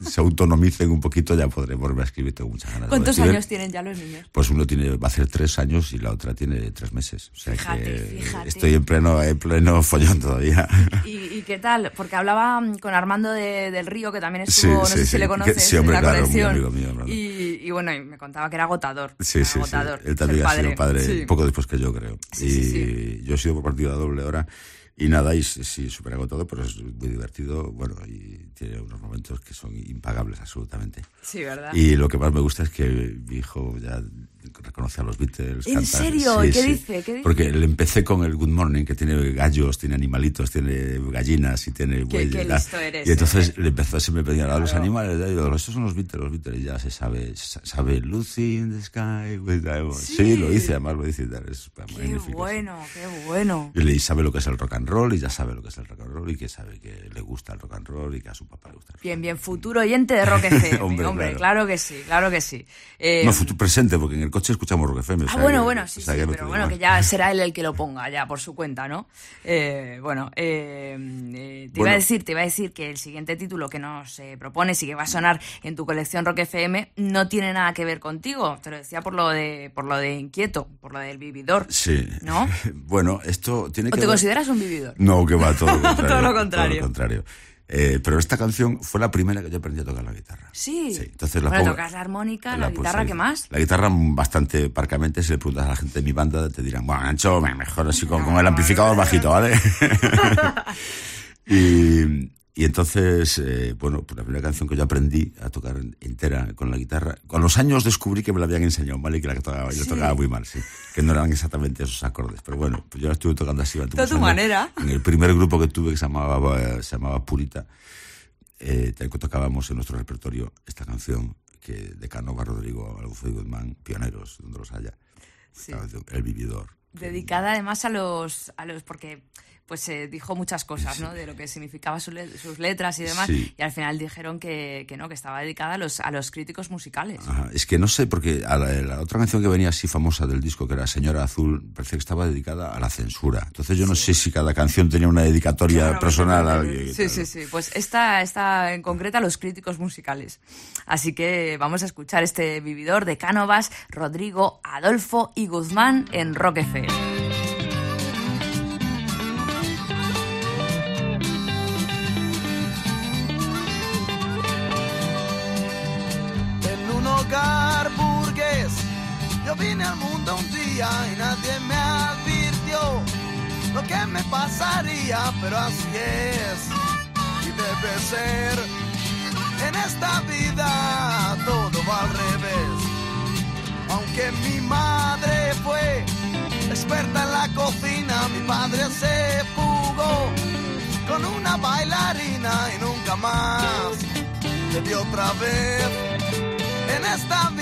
S6: se autonomicen un poquito ya podré volver a escribir. Tengo muchas ganas. de
S5: ¿Cuántos
S6: escribir.
S5: años tienen ya los niños?
S6: Pues uno tiene, va a hacer tres años y la otra tiene tres meses. O sea
S5: Fíjate,
S6: que
S5: fíjate.
S6: estoy en pleno, en pleno follón todavía.
S5: ¿Y, y qué tal? Porque hablaba mm, con Armando de- del Río, que también
S6: Sí,
S5: estuvo, no
S6: sí,
S5: sé
S6: sí.
S5: si le conoces,
S6: sí, hombre,
S5: en la
S6: claro, muy amigo mío,
S5: y, y bueno, y me contaba que era agotador.
S6: Sí, sí, sí.
S5: agotador
S6: Él también ha sido padre
S5: Sí.
S6: un poco después que yo, creo.
S5: Sí,
S6: y
S5: sí, sí.
S6: yo he sido por partida doble ahora. Y nada, y sí, sí, súper agotado, pero es muy divertido. Bueno, y tiene unos momentos que son impagables, absolutamente.
S5: Sí, ¿verdad?
S6: Y lo que más me gusta es que mi hijo ya reconoce a los Beatles.
S5: ¿En serio?
S6: Sí,
S5: ¿Qué
S6: sí.
S5: dice? ¿Qué dice?
S6: Porque le empecé con el Good Morning, que tiene gallos, tiene animalitos, tiene gallinas y tiene bueyes.
S5: qué
S6: ¿verdad?
S5: listo eres,
S6: y entonces
S5: ¿eh?
S6: le empezó, se me pedían a los animales. Yo, estos son los Beatles, los Beatles. Y ya se sabe, sa- sabe Lucy in the Sky. with diamonds". Sí,
S5: Sí.
S6: lo dice, además lo dice. Es
S5: Qué
S6: magnífico.
S5: bueno, qué bueno.
S6: Y le sabe lo que es el rock and roll y ya sabe lo que es el rock and roll y que sabe que le gusta el rock and roll y que a su papá le gusta. el
S5: Bien, bien, futuro oyente de Rock FM. hombre,
S6: Hombre,
S5: claro.
S6: claro.
S5: que sí, claro que sí. Eh,
S6: No, futuro presente, porque en el coche escuchamos Rock FM. o
S5: Ah,
S6: sea
S5: bueno,
S6: que-
S5: bueno,
S6: o
S5: sí,
S6: sea
S5: sí, pero bueno, que ya será él el que lo ponga, ya por su cuenta, ¿no? Eh, bueno, eh, eh, te iba a decir, te iba a decir que el siguiente título que nos propones y que va a sonar en tu colección Rock FM no tiene nada que ver contigo. Te lo decía por lo de, por lo de inquieto, por lo del vividor.
S6: Sí.
S5: ¿No?
S6: bueno, esto tiene
S5: ¿O
S6: que
S5: te
S6: ver-
S5: consideras un vividor?
S6: No, que va, todo lo contrario.
S5: Todo lo contrario.
S6: Todo lo contrario. Eh, pero esta canción fue la primera que yo aprendí a tocar la guitarra.
S5: Sí.
S6: entonces la
S5: bueno,
S6: pongo-
S5: tocas la armónica, la, guitarra. ¿qué más?
S6: La guitarra bastante parcamente, si le preguntas a la gente de mi banda, te dirán, bueno, Ancho, mejor así con, con el amplificador bajito, ¿vale? y, y entonces, eh, bueno, pues la primera canción que yo aprendí a tocar entera con la guitarra, con los años descubrí que me la habían enseñado, ¿vale? Y que la tocaba, yo tocaba muy mal, sí. Que no eran exactamente esos acordes. Pero bueno, pues yo la estuve tocando así
S5: De tu manera.
S6: En el primer grupo que tuve que se llamaba, se llamaba Purita, eh, tocábamos en nuestro repertorio esta canción que de Canova, Rodrigo, Alonso y Guzmán, pioneros, donde los haya.
S5: Sí.
S6: El Vividor.
S5: Dedicada además a los, a los porque pues se dijo muchas cosas, ¿no? De lo que significaba su le- sus letras y demás.
S6: Sí.
S5: Y al final dijeron que, que no, que estaba dedicada a los, a los críticos musicales.
S6: Ajá, Es que no sé, porque a la, la otra canción que venía así famosa del disco, que era Señora Azul, parecía que estaba dedicada a la censura. Entonces yo no sé si cada canción tenía una dedicatoria
S5: Claro,
S6: personal. a alguien
S5: Sí,
S6: tal,
S5: sí, sí. Pues esta está en concreta a los críticos musicales. Así que vamos a escuchar este vividor de Cánovas, Rodrigo, Adolfo y Guzmán en Rock
S10: al mundo un día y nadie me advirtió lo que me pasaría, pero así es y debe ser. En esta vida todo va al revés. Aunque mi madre fue experta en la cocina, mi padre se fugó con una bailarina y nunca más le dio otra vez en esta vida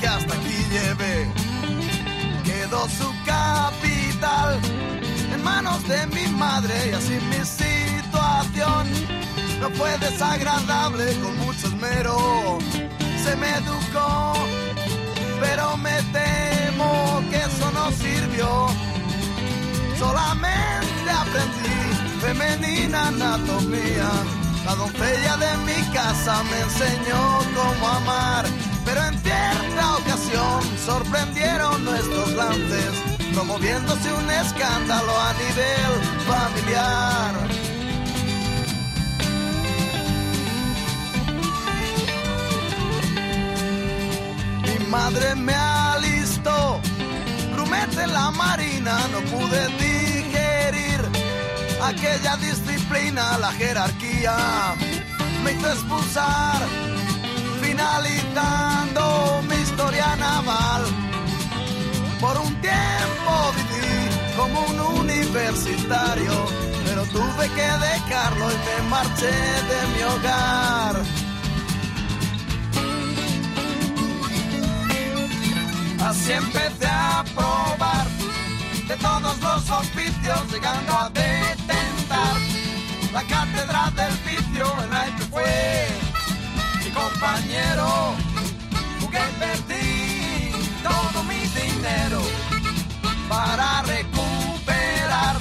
S10: que hasta aquí llevé. Quedó su capital en manos de mi madre y así mi situación no fue desagradable con mucho esmero. Se me educó, pero me temo que eso no sirvió. Solamente aprendí femenina anatomía. La doncella de mi casa me enseñó cómo amar, pero en cierta ocasión sorprendieron nuestros lances, promoviéndose un escándalo a nivel familiar. Mi madre me alistó, grumete en la marina, no pude digerir aquella disciplina, la jerarquía me hizo expulsar, finalizando mi historia naval. Por un tiempo viví como un universitario, pero tuve que dejarlo y me marché de mi hogar. Así empecé a probar de todos los oficios, llegando a detentar la cátedra del vicio compañero, jugué y perdí todo mi dinero para recuperar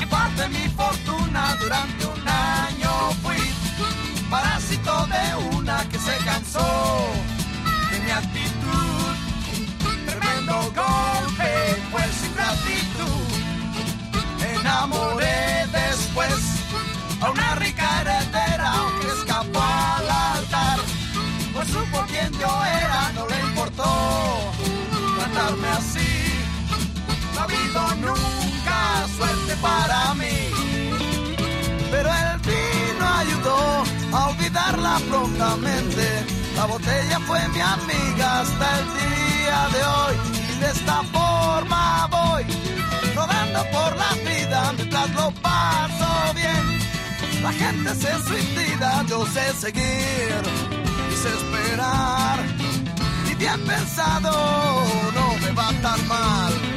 S10: en parte mi fortuna. Durante un año fui parásito de una que se cansó de mi actitud, tremendo golpe, pues sin gratitud, me enamoré después a una rica yo era, no le importó tratarme así. No ha habido nunca suerte para mí. Pero el vino ayudó a olvidarla prontamente. La botella fue mi amiga hasta el día de hoy. Y de esta forma voy rodando por la vida mientras lo paso bien. La gente se suicida, yo sé seguir y sé esperar. Y bien pensado, no me va tan mal.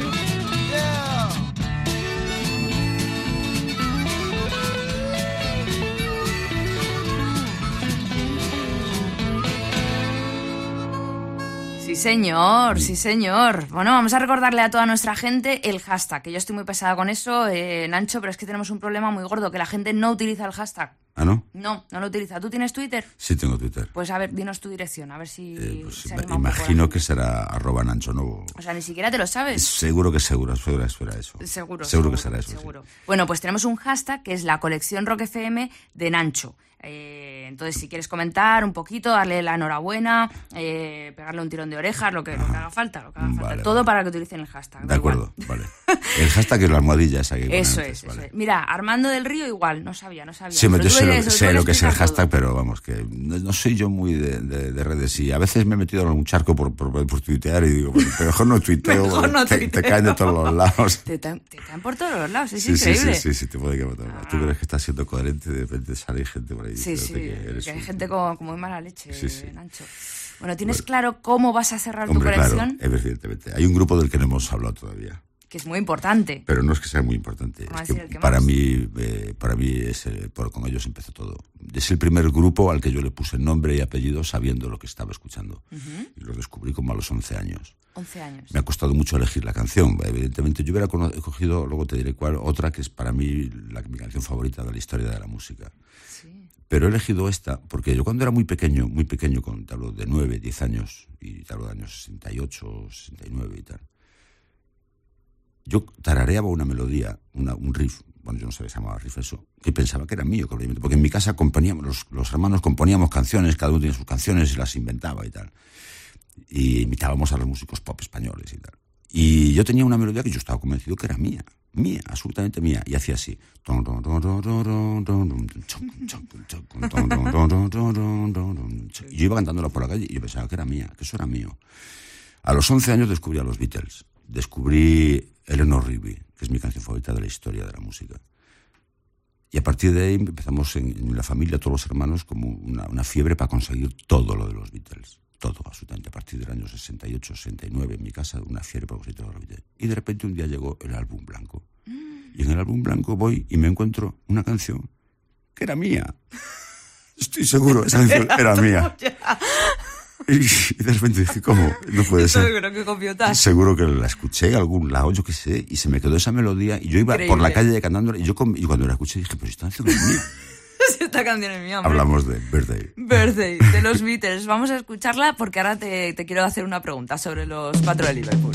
S5: Señor, sí, señor. Bueno, vamos a recordarle a toda nuestra gente el hashtag, que yo estoy muy pesada con eso, eh, Nancho, pero es que tenemos un problema muy gordo, que la gente no utiliza el hashtag.
S6: ¿Ah, no?
S5: No, no lo utiliza. ¿Tú tienes Twitter?
S6: Sí, tengo Twitter.
S5: Pues a ver, dinos tu dirección, a ver si
S6: Eh, pues,
S5: se anima un poco la
S6: imagino que será arroba Nancho Novo.
S5: O sea, ni siquiera te lo sabes.
S6: Seguro que seguro, seguro que será eso.
S5: Seguro.
S6: Seguro que será eso. sí.
S5: seguro. Bueno, pues tenemos un hashtag que es la colección Rock FM de Nancho. Eh, entonces, si quieres comentar un poquito, darle la enhorabuena, eh, pegarle un tirón de orejas, lo que, lo que haga falta, lo que haga falta.
S6: Vale,
S5: Todo
S6: vale.
S5: para que utilicen el hashtag.
S6: De
S5: igual.
S6: acuerdo, vale. El hashtag es la almohadilla esa que
S5: Eso
S6: antes,
S5: es,
S6: vale.
S5: eso es. Mira, Armando del Río igual, no sabía, no sabía.
S6: Sí,
S5: Pero
S6: yo sé, lo, sé
S5: lo
S6: que es el
S5: todo.
S6: hashtag, pero vamos, que no, no soy yo muy de, de- de redes y a veces me he metido en un charco por, por, por tuitear y digo, bueno, mejor no tuiteo,
S5: Mejor no
S6: te, caen de todos los lados.
S5: Te, caen- te caen por todos los lados, es
S6: Sí, sí,
S5: increíble.
S6: sí, sí, sí, te puede caer por todos lados. Tú crees que estás siendo coherente y de repente sale gente por ahí
S5: Sí, sí,
S6: que eres
S5: que hay
S6: un-
S5: gente con, con muy mala leche,
S6: Sí, sí.
S5: Bueno, ¿tienes claro cómo vas a cerrar
S6: Hombre,
S5: tu
S6: claro,
S5: colección?
S6: evidentemente. Hay un grupo del que no hemos hablado todavía.
S5: Que es muy importante.
S6: Pero no es que sea muy importante. Es que
S5: que
S6: para mí, eh, para mí es, eh, por, con ellos empezó todo. Es el primer grupo al que yo le puse nombre y apellido sabiendo lo que estaba escuchando. Y lo descubrí como a los 11 años.
S5: 11 años.
S6: Me ha costado mucho elegir la canción. Evidentemente, yo hubiera cogido, luego te diré cuál, otra que es para mí la, mi canción favorita de la historia de la música. Pero he elegido esta porque yo cuando era muy pequeño, muy pequeño, con, te hablo de 9, 10 años, y te hablo de años 68, 69 y tal, yo tarareaba una melodía, una- un riff, bueno, yo no sabía si llamaba riff eso, que pensaba que era mío, porque en mi casa componíamos, los, los hermanos componíamos canciones, cada uno tenía sus canciones y las inventaba y tal. Y imitábamos a los músicos pop españoles y tal. Y yo tenía una melodía que yo estaba convencido que era mía, mía, absolutamente mía, y hacía así. Y yo iba cantándola por la calle y yo pensaba que era mía, que eso era mío. A los 11 años descubrí a los Beatles. Descubrí Eleanor Rigby, que es mi canción favorita de la historia de la música. Y a partir de ahí empezamos en, en la familia, todos los hermanos, como una, una fiebre para conseguir todo lo de los Beatles. Todo, absolutamente. A partir del año 68, 69, en mi casa, una fiebre lo de. Y de repente un día llegó el álbum blanco. Y en el álbum blanco voy y me encuentro una canción que era mía. Estoy seguro, esa canción era mía. Y, de repente dije, ¿cómo? No puede ser.
S5: Seguro que.
S6: Seguro que la escuché algún lado, yo qué sé, y se me quedó esa melodía. Y yo iba por la
S5: Increíble.
S6: calle cantándola, y, yo y cuando la escuché dije, pero esta canción es mía.
S5: Esta canción es mía, hombre.
S6: Hablamos de Birthday.
S5: Birthday, de los Beatles. Vamos a escucharla porque ahora te, te quiero hacer una pregunta sobre los cuatro de Liverpool.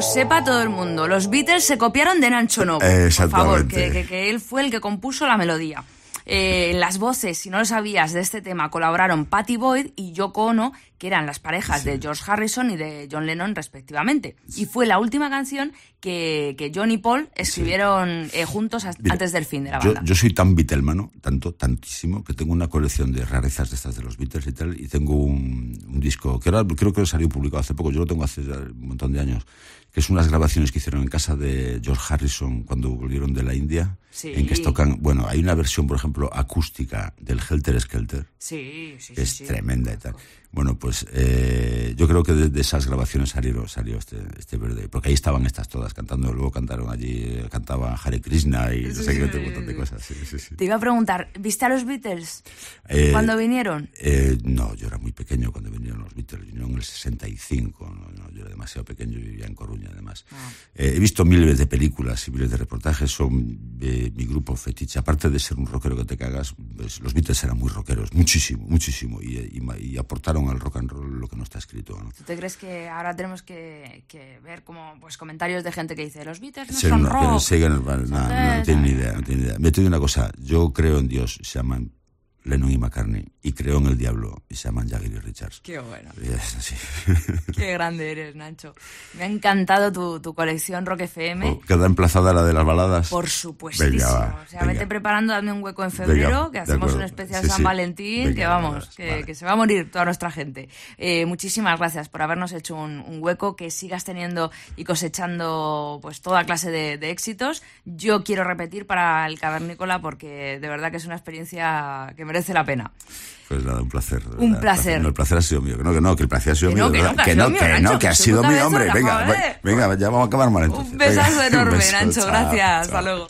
S5: Lo sepa todo el mundo. Los Beatles se copiaron de Nacho Novo. Por favor, que, que, que él fue el que compuso la melodía. Eh, en las voces, si no lo sabías, de este tema colaboraron Patty Boyd y Yoko Ono, que eran las parejas de George Harrison y de John Lennon respectivamente. Y fue la última canción que, que John y Paul escribieron eh, juntos
S6: Mira,
S5: antes del fin de la
S6: Yo,
S5: banda.
S6: yo soy tan Beatlemano, tanto, tantísimo, que tengo una colección de rarezas de estas de los Beatles y tal, y tengo un, un disco que ahora creo que salió publicado hace poco, yo lo tengo hace ya un montón de años, que es unas grabaciones que hicieron en casa de George Harrison cuando volvieron de la India,
S5: Sí.
S6: en que tocan, bueno, hay una versión, por ejemplo, acústica del Helter Skelter,
S5: Sí, sí,
S6: que
S5: sí.
S6: es tremenda y tal. Bueno, pues eh, yo creo que de, de esas grabaciones salieron, salió este, este verde, porque ahí estaban estas todas cantando, luego cantaron allí, eh, cantaban Hare Krishna y no sé qué, un montón de cosas. Sí, sí, sí.
S5: Te iba a preguntar, ¿viste a los Beatles
S6: Eh,
S5: cuando vinieron?
S6: eh, no, yo era muy pequeño cuando vinieron los Beatles, vinieron en el 65, no, no, yo era demasiado pequeño, yo vivía en Coruña además. Eh, he visto miles de películas y miles de reportajes, son mi grupo fetiche, aparte de ser un rockero que te cagas, pues, los Beatles eran muy rockeros, muchísimo, muchísimo, y, y aportaron al rock and roll lo que no está escrito. ¿no?
S5: ¿Tú te crees que ahora tenemos que, que ver como pues comentarios de gente que dice los Beatles no son rock?
S6: sigan- no, no, no, no tienen ni idea, no tienen ni idea. Me te digo una cosa, yo creo en Dios, se llaman Lennon y McCartnney, y creo en el diablo, y se llaman Jagger y Richards.
S5: Qué bueno.
S6: Y es así.
S5: Qué grande eres, Nacho. Me ha encantado tu, tu colección Rock FM.
S6: Oh, Queda emplazada la de las baladas.
S5: Por supuestísimo.
S6: Venga,
S5: o sea,
S6: venga.
S5: vete preparando, dame un hueco en febrero,
S6: Venga,
S5: que hacemos un especial
S6: Sí,
S5: San
S6: sí.
S5: Valentín, que vamos, que,
S6: vale.
S5: que se va a morir toda nuestra gente. Eh, muchísimas gracias por habernos hecho un, un hueco, que sigas teniendo y cosechando pues toda clase de, de éxitos. Yo quiero repetir para el Cavernícola porque de verdad que es una experiencia que merece la pena.
S6: Pues nada, un placer.
S5: Un
S6: verdad,
S5: placer.
S6: No, el placer ha sido mío. Que no, que no, que el placer ha sido
S5: Que
S6: mío.
S5: no, que no, que
S6: que no, que no,
S5: Nacho,
S6: que ha sido mío, hombre. Venga, venga, ya vamos a acabar mal entonces.
S5: Un besazo
S6: Venga,
S5: enorme, Nacho. gracias.
S6: chao.
S5: Hasta luego.